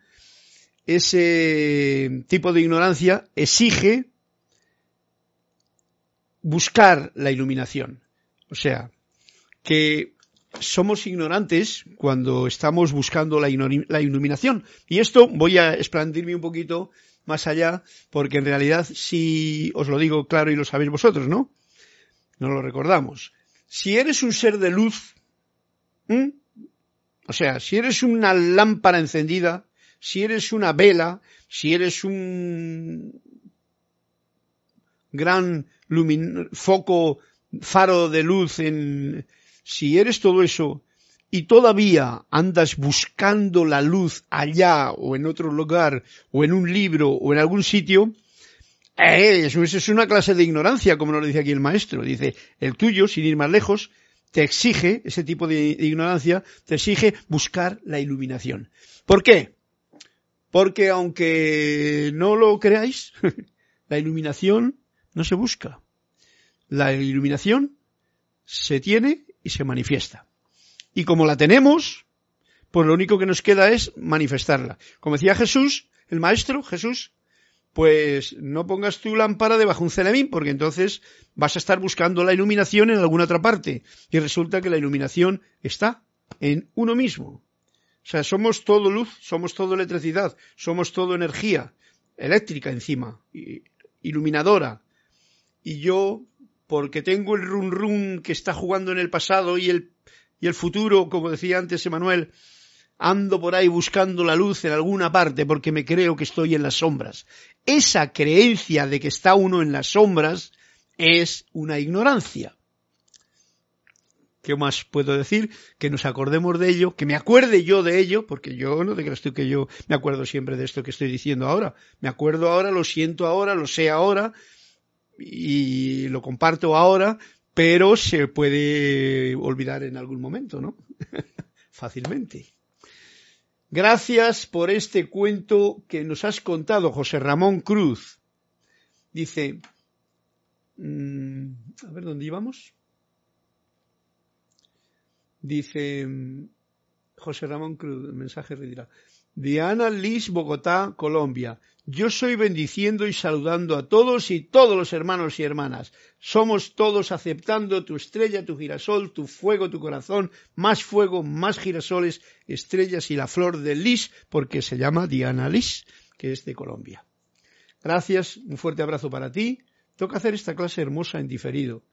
ese tipo de ignorancia exige buscar la iluminación. O sea, que somos ignorantes cuando estamos buscando la, iluminación. Y esto voy a expandirme un poquito más allá, porque en realidad si os lo digo claro y lo sabéis vosotros, ¿no? No lo recordamos. Si eres un ser de luz, o sea, si eres una lámpara encendida, si eres una vela, si eres un gran foco, faro de luz en, si eres todo eso y todavía andas buscando la luz allá o en otro lugar o en un libro o en algún sitio, eh, eso es una clase de ignorancia, como nos dice aquí el maestro. Dice, el tuyo, sin ir más lejos, te exige, ese tipo de ignorancia, te exige buscar la iluminación. ¿Por qué? Porque aunque no lo creáis, *laughs* la iluminación no se busca. La iluminación se tiene y se manifiesta. Y como la tenemos, pues lo único que nos queda es manifestarla. Como decía Jesús, el Maestro, Jesús, pues no pongas tu lámpara debajo de un celemín, porque entonces vas a estar buscando la iluminación en alguna otra parte. Y resulta que la iluminación está en uno mismo. O sea, somos todo luz, somos todo electricidad, somos todo energía eléctrica encima, iluminadora. Y yo, porque tengo el run run que está jugando en el pasado y el, y el futuro, como decía antes Emanuel, ando por ahí buscando la luz en alguna parte porque me creo que estoy en las sombras. Esa creencia de que está uno en las sombras es una ignorancia. ¿Qué más puedo decir? Que nos acordemos de ello, que me acuerde yo de ello, porque yo no te creas tú que yo me acuerdo siempre de esto que estoy diciendo ahora. Me acuerdo ahora, lo siento ahora, lo sé ahora y lo comparto ahora, pero se puede olvidar en algún momento, ¿no? *laughs* Fácilmente. Gracias por este cuento que nos has contado, José Ramón Cruz. Dice, mm, a ver dónde íbamos. Dice mm, José Ramón Cruz, el mensaje retirado. Diana Liz, Bogotá, Colombia. Yo soy bendiciendo y saludando a todos y todos los hermanos y hermanas. Somos todos aceptando tu estrella, tu girasol, tu fuego, tu corazón, más fuego, más girasoles, estrellas y la flor de Lis, porque se llama Diana Lis, que es de Colombia. Gracias, un fuerte abrazo para ti. Toca hacer esta clase hermosa en diferido.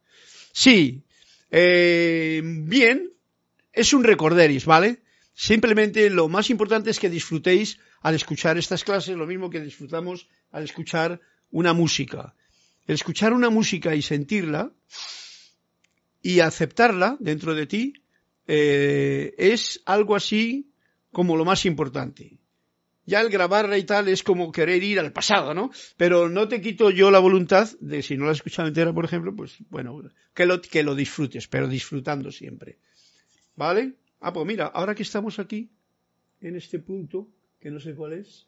Sí, eh, bien, es un recorderis, ¿vale? Simplemente lo más importante es que disfrutéis al escuchar estas clases, lo mismo que disfrutamos al escuchar una música. El escuchar una música y sentirla y aceptarla dentro de ti eh, es algo así como lo más importante. Ya el grabarla y tal es como querer ir al pasado, ¿no? Pero no te quito yo la voluntad de, si no la has escuchado entera, por ejemplo, pues bueno, que lo, que lo disfrutes, pero disfrutando siempre. ¿Vale? Ah, pues mira, ahora que estamos aquí, en este punto, que no sé cuál es,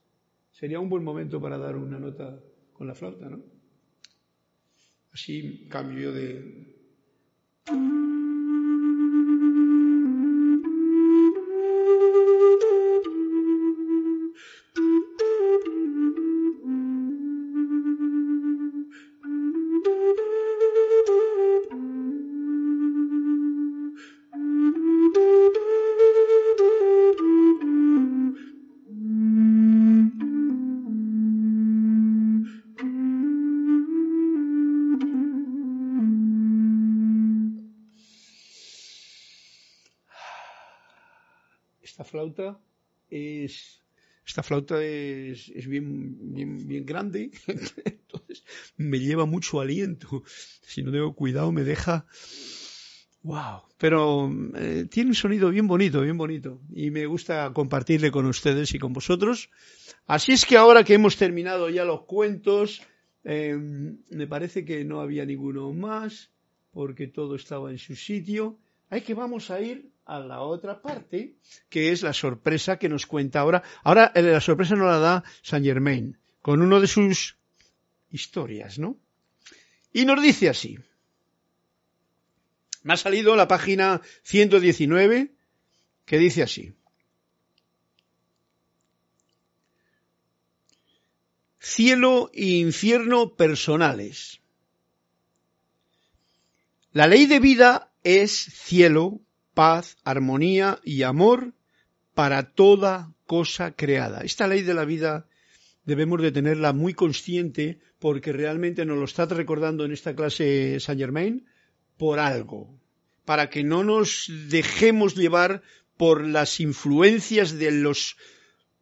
sería un buen momento para dar una nota con la flauta, ¿no? Así cambio de... flauta es, esta flauta es, es bien, bien, bien grande, *laughs* entonces me lleva mucho aliento. Si no tengo cuidado me deja, wow. Pero eh, tiene un sonido bien bonito, bien bonito. Y me gusta compartirle con ustedes y con vosotros. Así es que ahora que hemos terminado ya los cuentos, eh, me parece que no había ninguno más, porque todo estaba en su sitio. Hay que vamos a ir a la otra parte, que es la sorpresa que nos cuenta ahora. Ahora eh, la sorpresa nos la da Saint Germain, con uno de sus historias, ¿no? Y nos dice así. Me ha salido la página 119, que dice así. Cielo e infierno personales. La ley de vida es cielo paz, armonía y amor para toda cosa creada. Esta ley de la vida debemos de tenerla muy consciente porque realmente nos lo está recordando en esta clase Saint Germain por algo, para que no nos dejemos llevar por las influencias de los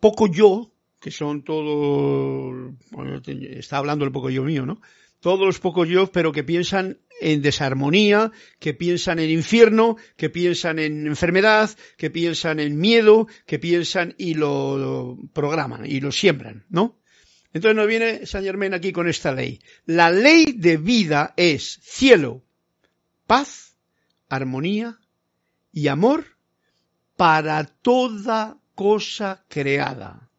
poco yo, que son todos, está hablando el poco yo mío, ¿no? Todos los pocos yo, pero que piensan en desarmonía, que piensan en infierno, que piensan en enfermedad, que piensan en miedo, que piensan y lo programan y lo siembran, ¿no? Entonces nos viene San Germán aquí con esta ley. La ley de vida es cielo, paz, armonía y amor para toda cosa creada.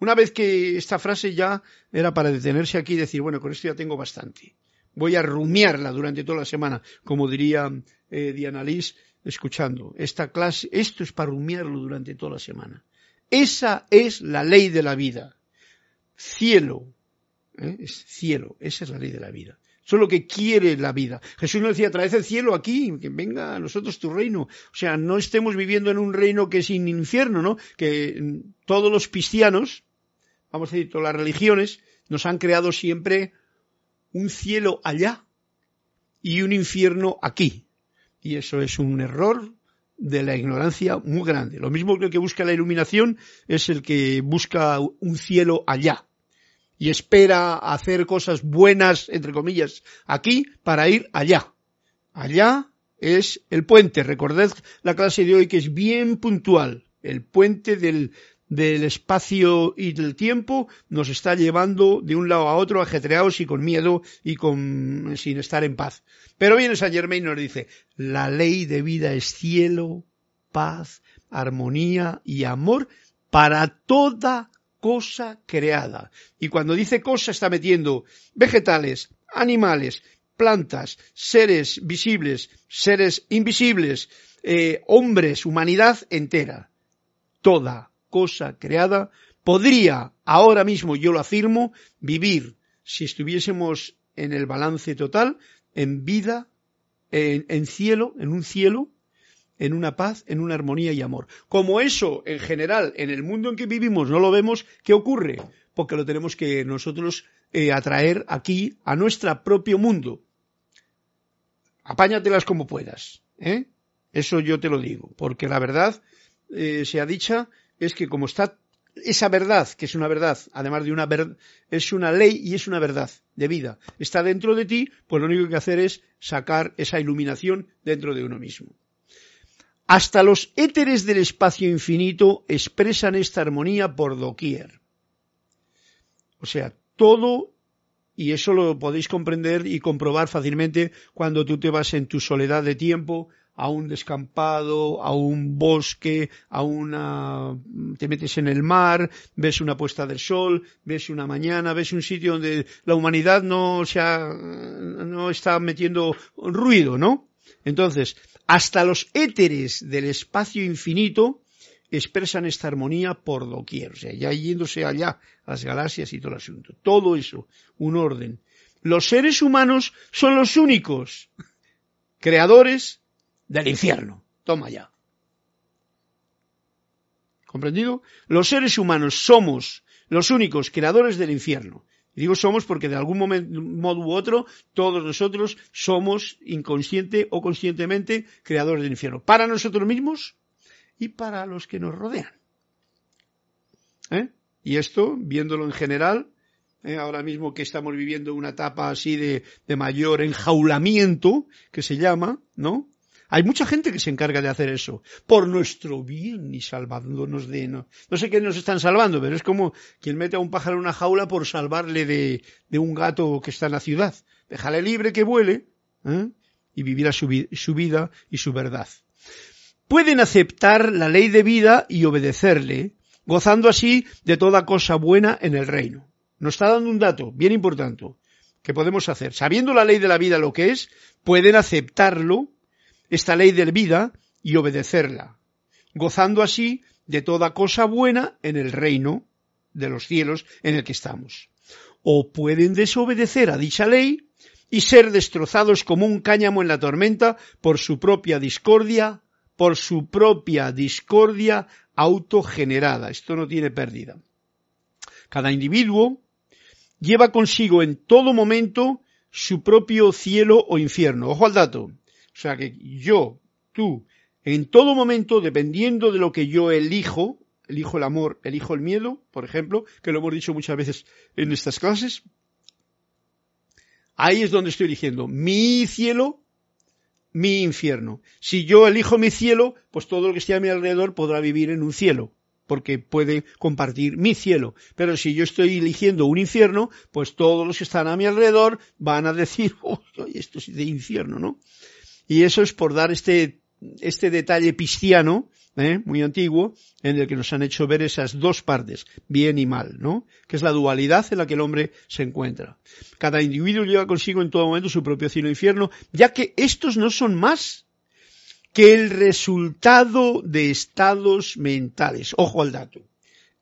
Una vez que esta frase ya era para detenerse aquí y decir, bueno, con esto ya tengo bastante. Voy a rumiarla durante toda la semana, como diría eh, Diana Liz, escuchando. Esta clase, esto es para rumiarlo durante toda la semana. Esa es la ley de la vida. Cielo, ¿eh? es cielo, esa es la ley de la vida. Eso es lo que quiere la vida. Jesús nos decía, traed el cielo aquí, que venga a nosotros tu reino. O sea, no estemos viviendo en un reino que es sin infierno, ¿no? Que mm, todos los cristianos, vamos a decir, todas las religiones, nos han creado siempre un cielo allá y un infierno aquí. Y eso es un error de la ignorancia muy grande. Lo mismo que el que busca la iluminación es el que busca un cielo allá y espera hacer cosas buenas, entre comillas, aquí para ir allá. Allá es el puente. Recordad la clase de hoy que es bien puntual. El puente del, del espacio y del tiempo nos está llevando de un lado a otro ajetreados y con miedo y con sin estar en paz. Pero viene San Germain y nos dice, la ley de vida es cielo, paz, armonía y amor para toda cosa creada. Y cuando dice cosa está metiendo vegetales, animales, plantas, seres visibles, seres invisibles, eh, hombres, humanidad entera. Toda cosa creada, podría, ahora mismo yo lo afirmo, vivir, si estuviésemos en el balance total, en vida, en, cielo, en un cielo, en una paz, en una armonía y amor. Como eso, en general, en el mundo en que vivimos no lo vemos, ¿qué ocurre? Porque lo tenemos que nosotros eh, atraer aquí a nuestro propio mundo. Apáñatelas como puedas. ¿eh? Eso yo te lo digo, porque la verdad eh, sea dicha es que como está esa verdad, que es una verdad, además de una verdad, es una ley y es una verdad de vida, está dentro de ti, pues lo único que hacer es sacar esa iluminación dentro de uno mismo. Hasta los éteres del espacio infinito expresan esta armonía por doquier. O sea, todo, y eso lo podéis comprender y comprobar fácilmente cuando tú te vas en tu soledad de tiempo a un descampado, a un bosque, a una, te metes en el mar, ves una puesta del sol, ves una mañana, ves un sitio donde la humanidad no se no está metiendo ruido, ¿no? Entonces, hasta los éteres del espacio infinito expresan esta armonía por doquier, o sea, ya yéndose allá a las galaxias y todo el asunto. Todo eso, un orden. Los seres humanos son los únicos creadores del infierno. Toma ya. ¿Comprendido? Los seres humanos somos los únicos creadores del infierno. Y digo somos porque de algún modo u otro todos nosotros somos inconsciente o conscientemente creadores del infierno. Para nosotros mismos y para los que nos rodean. ¿Eh? Y esto, viéndolo en general, ¿eh? ahora mismo que estamos viviendo una etapa así de, de mayor enjaulamiento, que se llama, ¿no? Hay mucha gente que se encarga de hacer eso, por nuestro bien y salvándonos de... No, no sé qué nos están salvando, pero es como quien mete a un pájaro en una jaula por salvarle de, un gato que está en la ciudad. Déjale libre que vuele ¿eh? y vivirá su, su vida y su verdad. Pueden aceptar la ley de vida y obedecerle, gozando así de toda cosa buena en el reino. Nos está dando un dato bien importante que podemos hacer. Sabiendo la ley de la vida lo que es, pueden aceptarlo esta ley de vida y obedecerla, gozando así de toda cosa buena en el reino de los cielos en el que estamos. O pueden desobedecer a dicha ley y ser destrozados como un cáñamo en la tormenta por su propia discordia, por su propia discordia autogenerada. Esto no tiene pérdida. Cada individuo lleva consigo en todo momento su propio cielo o infierno. Ojo al dato. O sea que yo, tú, en todo momento, dependiendo de lo que yo elijo, elijo el amor, elijo el miedo, por ejemplo, que lo hemos dicho muchas veces en estas clases, Ahí es donde estoy eligiendo mi cielo, mi infierno. Si yo elijo mi cielo, pues todo lo que esté a mi alrededor podrá vivir en un cielo porque puede compartir mi cielo. Pero si yo estoy eligiendo un infierno, pues todos los que están a mi alrededor van a decir, *laughs* oh, esto es de infierno, ¿no? Y eso es por dar este, este detalle cristiano, ¿eh? muy antiguo, en el que nos han hecho ver esas dos partes, bien y mal, ¿no? Que es la dualidad en la que el hombre se encuentra. Cada individuo lleva consigo en todo momento su propio cielo e infierno, ya que estos no son más que el resultado de estados mentales. Ojo al dato.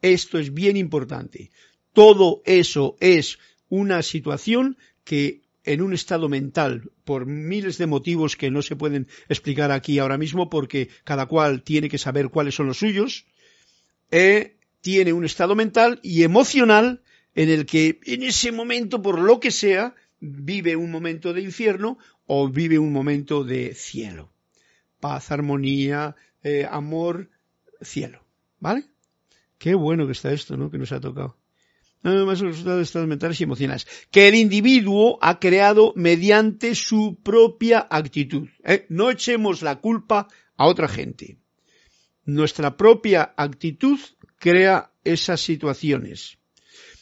Esto es bien importante. Todo eso es una situación que en un estado mental, por miles de motivos que no se pueden explicar aquí ahora mismo, porque cada cual tiene que saber cuáles son los suyos, eh, tiene un estado mental y emocional en el que en ese momento, por lo que sea, vive un momento de infierno o vive un momento de cielo paz, armonía, eh, amor, cielo. ¿Vale? Qué bueno que está esto, ¿no? Que nos ha tocado. Nada más el resultado de estados mentales y emocionales. Que el individuo ha creado mediante su propia actitud. ¿eh? No echemos la culpa a otra gente. Nuestra propia actitud crea esas situaciones.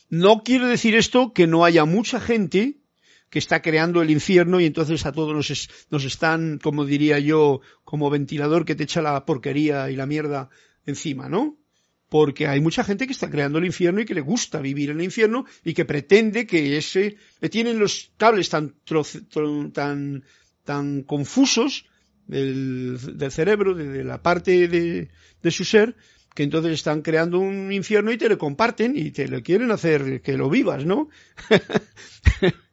No quiero decir esto que no haya mucha gente que está creando el infierno y entonces a todos nos están, como diría yo, como ventilador que te echa la porquería y la mierda encima, ¿no? Porque hay mucha gente que está creando el infierno y que le gusta vivir en el infierno y que pretende que ese que tienen los cables tan tan tan confusos del, cerebro de, la parte de, de, su ser que entonces están creando un infierno y te lo comparten y te lo quieren hacer que lo vivas no *laughs*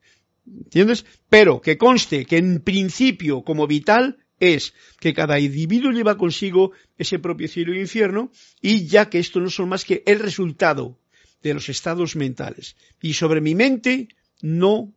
¿Entiendes? Pero que conste que en principio, como vital, es que cada individuo lleva consigo ese propio cielo e infierno y ya que esto no son más que el resultado de los estados mentales. Y sobre mi mente no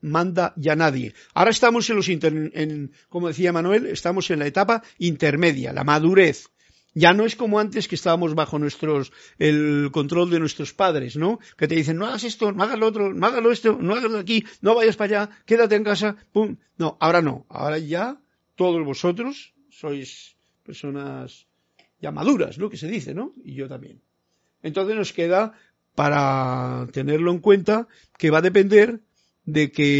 manda ya nadie. Ahora estamos en los, en, como decía Manuel, estamos en la etapa intermedia, la madurez. Ya no es como antes que estábamos bajo nuestros, el control de nuestros padres, ¿no? Que te dicen, no hagas esto, no hagas lo otro, no hagas lo esto, no hagas lo aquí, no vayas para allá, quédate en casa, pum. No, ahora no. Ahora ya todos vosotros sois personas ya maduras, ¿no? Que se dice, ¿no? Y yo también. Entonces nos queda, para tenerlo en cuenta, que va a depender de que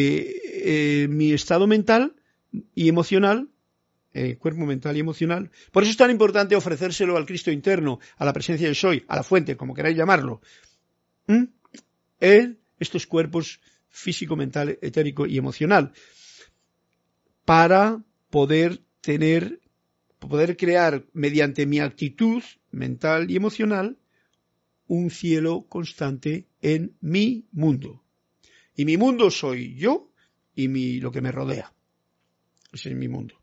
eh, mi estado mental y emocional eh, cuerpo mental y emocional. Por eso es tan importante ofrecérselo al Cristo interno, a la presencia del soy, a la fuente, como queráis llamarlo. En estos cuerpos físico, mental, etérico y emocional. Para poder tener, poder crear mediante mi actitud mental y emocional un cielo constante en mi mundo. Y mi mundo soy yo y mi, lo que me rodea. Ese es mi mundo.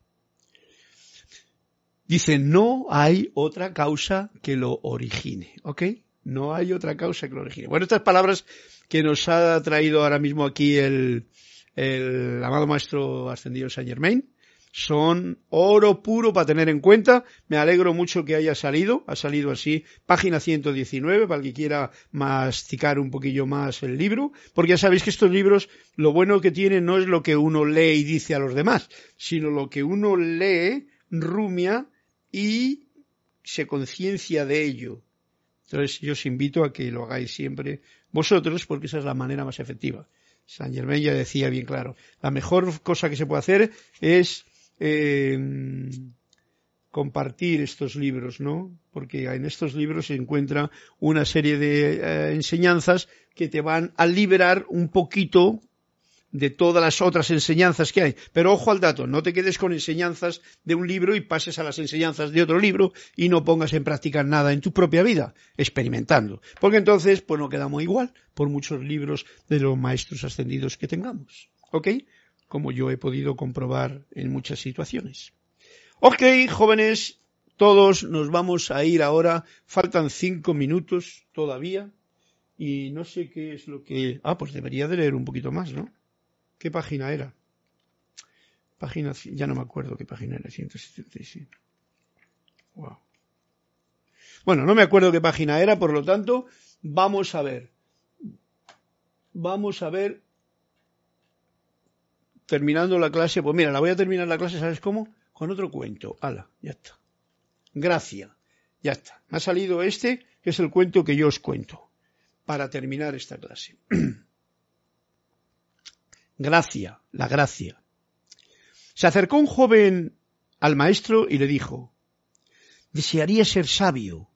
Dice, no hay otra causa que lo origine, ¿ok? No hay otra causa que lo origine. Bueno, estas palabras que nos ha traído ahora mismo aquí el, el amado maestro ascendido Saint Germain, son oro puro para tener en cuenta. Me alegro mucho que haya salido, ha salido así, página 119, para el que quiera masticar un poquillo más el libro, porque ya sabéis que estos libros, lo bueno que tienen no es lo que uno lee y dice a los demás, sino lo que uno lee, rumia y se conciencia de ello. Entonces yo os invito a que lo hagáis siempre vosotros porque esa es la manera más efectiva. San Germain ya decía bien claro, la mejor cosa que se puede hacer es eh, compartir estos libros, ¿no? Porque en estos libros se encuentra una serie de eh, enseñanzas que te van a liberar un poquito de todas las otras enseñanzas que hay. Pero ojo al dato, no te quedes con enseñanzas de un libro y pases a las enseñanzas de otro libro y no pongas en práctica nada en tu propia vida, experimentando. Porque entonces, pues no quedamos igual por muchos libros de los maestros ascendidos que tengamos. ¿Ok? Como yo he podido comprobar en muchas situaciones. Ok, jóvenes, todos nos vamos a ir ahora. Faltan cinco minutos todavía. Y no sé qué es lo que... Ah, pues debería de leer un poquito más, ¿no? ¿Qué página era? Página, ya no me acuerdo qué página era, 177. Wow. Bueno, no me acuerdo qué página era, por lo tanto, vamos a ver. Vamos a ver terminando la clase, pues mira, la voy a terminar la clase, ¿sabes cómo? Con otro cuento. Hala, ya está. Gracia. Ya está. Me ha salido este, que es el cuento que yo os cuento, para terminar esta clase. *clears throat* gracia, la gracia. Se acercó un joven al maestro y le dijo, desearía ser sabio.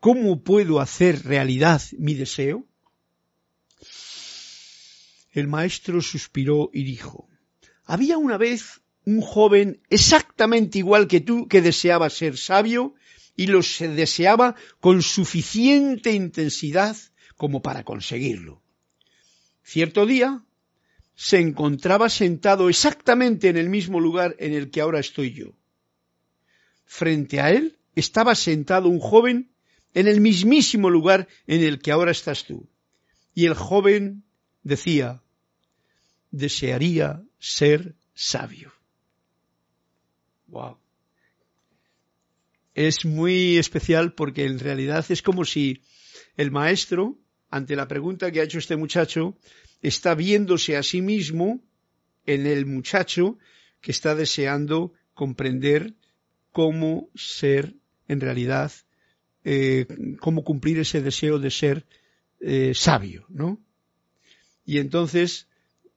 ¿Cómo puedo hacer realidad mi deseo? El maestro suspiró y dijo, había una vez un joven exactamente igual que tú que deseaba ser sabio y lo deseaba con suficiente intensidad como para conseguirlo. Cierto día se encontraba sentado exactamente en el mismo lugar en el que ahora estoy yo. Frente a él estaba sentado un joven en el mismísimo lugar en el que ahora estás tú. Y el joven decía, desearía ser sabio. Wow. Es muy especial porque en realidad es como si el maestro, ante la pregunta que ha hecho este muchacho, está viéndose a sí mismo en el muchacho que está deseando comprender cómo ser en realidad, eh, cómo cumplir ese deseo de ser eh, sabio, ¿no? Y entonces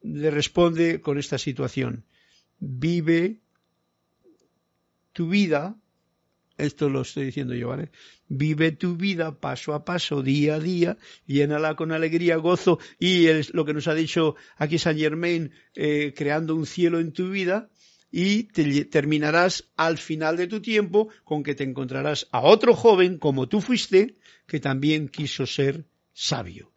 le responde con esta situación, vive tu vida, esto lo estoy diciendo yo, ¿vale? Vive tu vida paso a paso, día a día, llénala con alegría, gozo y es lo que nos ha dicho aquí Saint Germain, eh, creando un cielo en tu vida y terminarás al final de tu tiempo con que te encontrarás a otro joven como tú fuiste que también quiso ser sabio.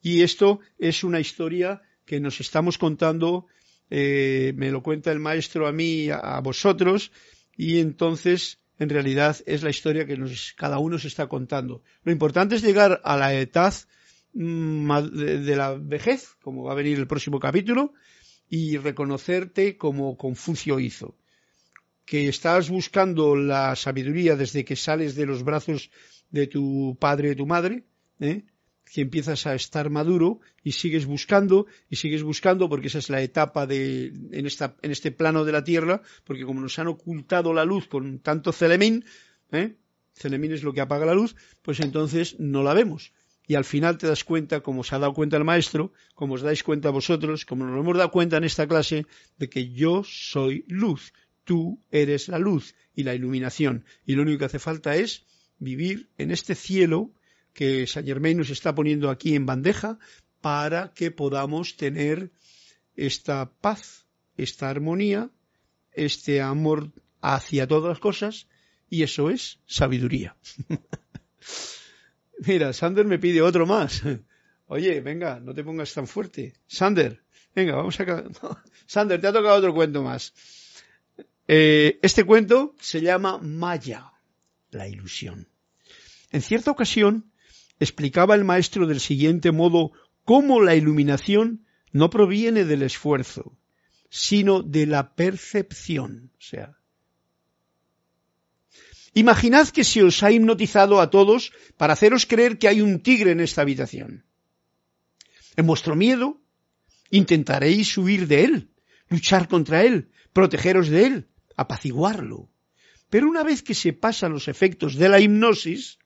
Y esto es una historia que nos estamos contando, eh, me lo cuenta el maestro a mí, a, vosotros, y entonces en realidad es la historia que nos, cada uno se está contando. Lo importante es llegar a la edad mm, de, la vejez, como va a venir el próximo capítulo, y reconocerte como Confucio hizo. Que estás buscando la sabiduría desde que sales de los brazos de tu padre tu madre, ¿eh? Que empiezas a estar maduro y sigues buscando y sigues buscando porque esa es la etapa de en esta en este plano de la tierra porque como nos han ocultado la luz con tanto celemín ¿eh? celemín es lo que apaga la luz pues entonces no la vemos y al final te das cuenta como se ha dado cuenta el maestro como os dais cuenta vosotros como nos hemos dado cuenta en esta clase de que yo soy luz tú eres la luz y la iluminación y lo único que hace falta es vivir en este cielo que Saint Germain nos está poniendo aquí en bandeja para que podamos tener esta paz, esta armonía, este amor hacia todas las cosas, y eso es sabiduría. *laughs* Mira, Sander me pide otro más. *laughs* Oye, venga, no te pongas tan fuerte. Sander, venga, vamos a... *laughs* Sander, te ha tocado otro cuento más. Eh, este cuento se llama Maya, la ilusión. En cierta ocasión, explicaba el maestro del siguiente modo cómo la iluminación no proviene del esfuerzo, sino de la percepción. O sea, imaginad que se os ha hipnotizado a todos para haceros creer que hay un tigre en esta habitación. En vuestro miedo intentaréis huir de él, luchar contra él, protegeros de él, apaciguarlo. Pero una vez que se pasan los efectos de la hipnosis,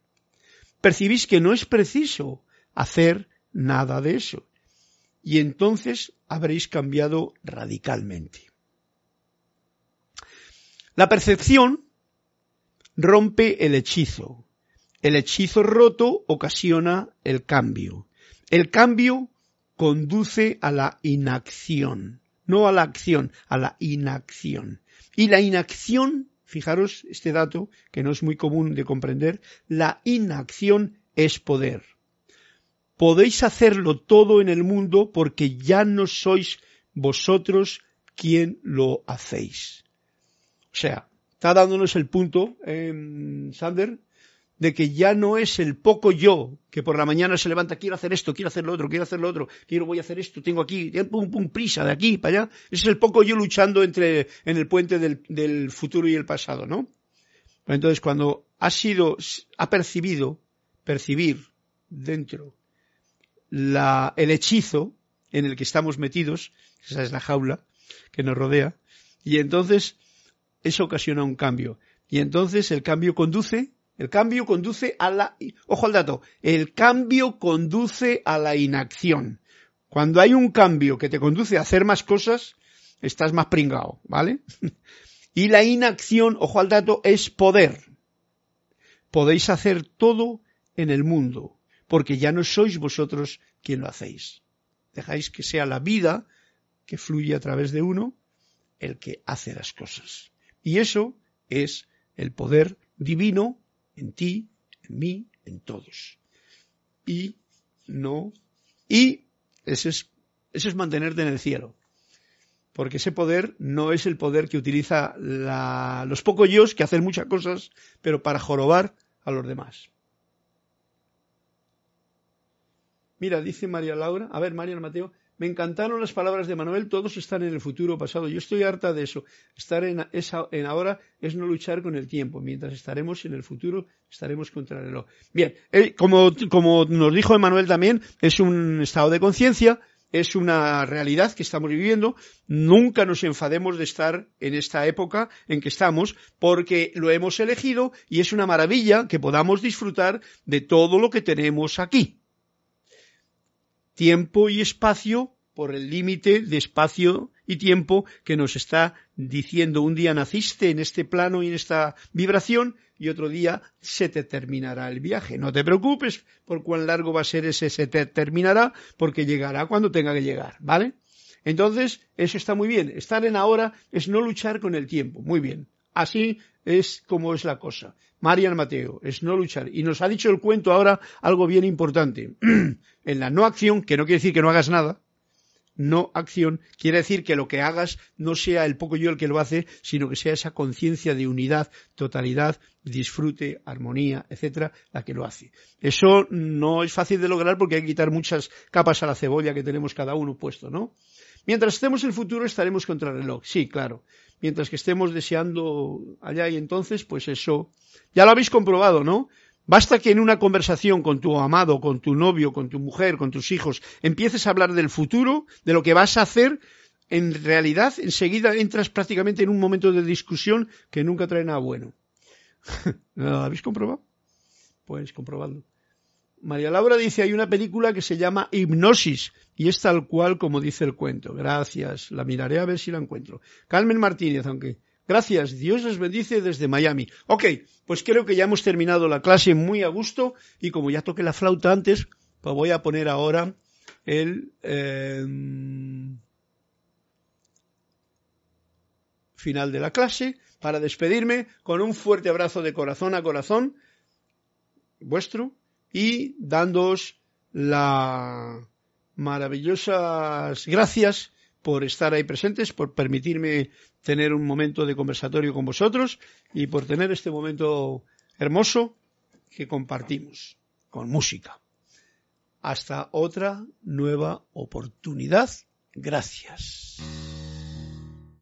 percibís que no es preciso hacer nada de eso. Y entonces habréis cambiado radicalmente. La percepción rompe el hechizo. El hechizo roto ocasiona el cambio. El cambio conduce a la inacción, no a la acción, a la inacción. Y la inacción Fijaros este dato que no es muy común de comprender. La inacción es poder. Podéis hacerlo todo en el mundo porque ya no sois vosotros quien lo hacéis. O sea, está dándonos el punto, eh, Sander, de que ya no es el poco yo que por la mañana se levanta, quiero hacer esto, quiero hacer lo otro, quiero hacer lo otro, quiero voy a hacer esto, tengo aquí, pum, pum, prisa de aquí para allá. Es el poco yo luchando entre, en el puente del, del futuro y el pasado, ¿no? Entonces, cuando ha sido, ha percibido, percibir dentro la, el hechizo en el que estamos metidos, esa es la jaula, que nos rodea. Y entonces eso ocasiona un cambio. Y entonces el cambio conduce, el cambio conduce a la, ojo al dato, el cambio conduce a la inacción. Cuando hay un cambio que te conduce a hacer más cosas, estás más pringado, ¿vale? *laughs* y la inacción, ojo al dato, es poder. Podéis hacer todo en el mundo, porque ya no sois vosotros quien lo hacéis. Dejáis que sea la vida que fluye a través de uno el que hace las cosas. Y eso es el poder divino en ti, en mí, en todos. Y no, y ese es, eso es mantenerte en el cielo. Porque ese poder no es el poder que utiliza los pocos yo que hacen muchas cosas, pero para jorobar a los demás. Mira, dice María Laura, a ver, María Mateo, me encantaron las palabras de Manuel, todos están en el futuro pasado. Yo estoy harta de eso. Estar en, en ahora es no luchar con el tiempo. Mientras estaremos en el futuro, estaremos contra el reloj. Bien, eh, como, como nos dijo Manuel también, es un estado de conciencia, es una realidad que estamos viviendo. Nunca nos enfademos de estar en esta época en que estamos, porque lo hemos elegido y es una maravilla que podamos disfrutar de todo lo que tenemos aquí tiempo y espacio por el límite de espacio y tiempo que nos está diciendo un día naciste en este plano y en esta vibración y otro día se te terminará el viaje. No te preocupes por cuán largo va a ser ese se te terminará porque llegará cuando tenga que llegar, ¿vale? Entonces, eso está muy bien. Estar en ahora es no luchar con el tiempo. Muy bien. Así es como es la cosa. Marian Mateo, es no luchar. Y nos ha dicho el cuento ahora algo bien importante. *clears throat* en la no acción, que no quiere decir que no hagas nada, no acción quiere decir que lo que hagas no sea el poco yo el que lo hace, sino que sea esa conciencia de unidad, totalidad, disfrute, armonía, etcétera, la que lo hace. Eso no es fácil de lograr porque hay que quitar muchas capas a la cebolla que tenemos cada uno puesto, ¿no? Mientras estemos en el futuro estaremos contra el reloj, sí, claro. Mientras que estemos deseando allá y entonces, pues eso, ya lo habéis comprobado, ¿no? Basta que en una conversación con tu amado, con tu novio, con tu mujer, con tus hijos, empieces a hablar del futuro, de lo que vas a hacer, en realidad enseguida entras prácticamente en un momento de discusión que nunca trae nada bueno. *laughs* ¿Lo habéis comprobado? Pues comprobadlo. María Laura dice, hay una película que se llama Hipnosis y es tal cual como dice el cuento. Gracias, la miraré a ver si la encuentro. Carmen Martínez, aunque... Gracias, Dios les bendice desde Miami. Ok, pues creo que ya hemos terminado la clase muy a gusto y como ya toqué la flauta antes, pues voy a poner ahora el eh, final de la clase para despedirme con un fuerte abrazo de corazón a corazón vuestro y dándoos las maravillosas gracias por estar ahí presentes, por permitirme tener un momento de conversatorio con vosotros y por tener este momento hermoso que compartimos con música. Hasta otra nueva oportunidad. Gracias.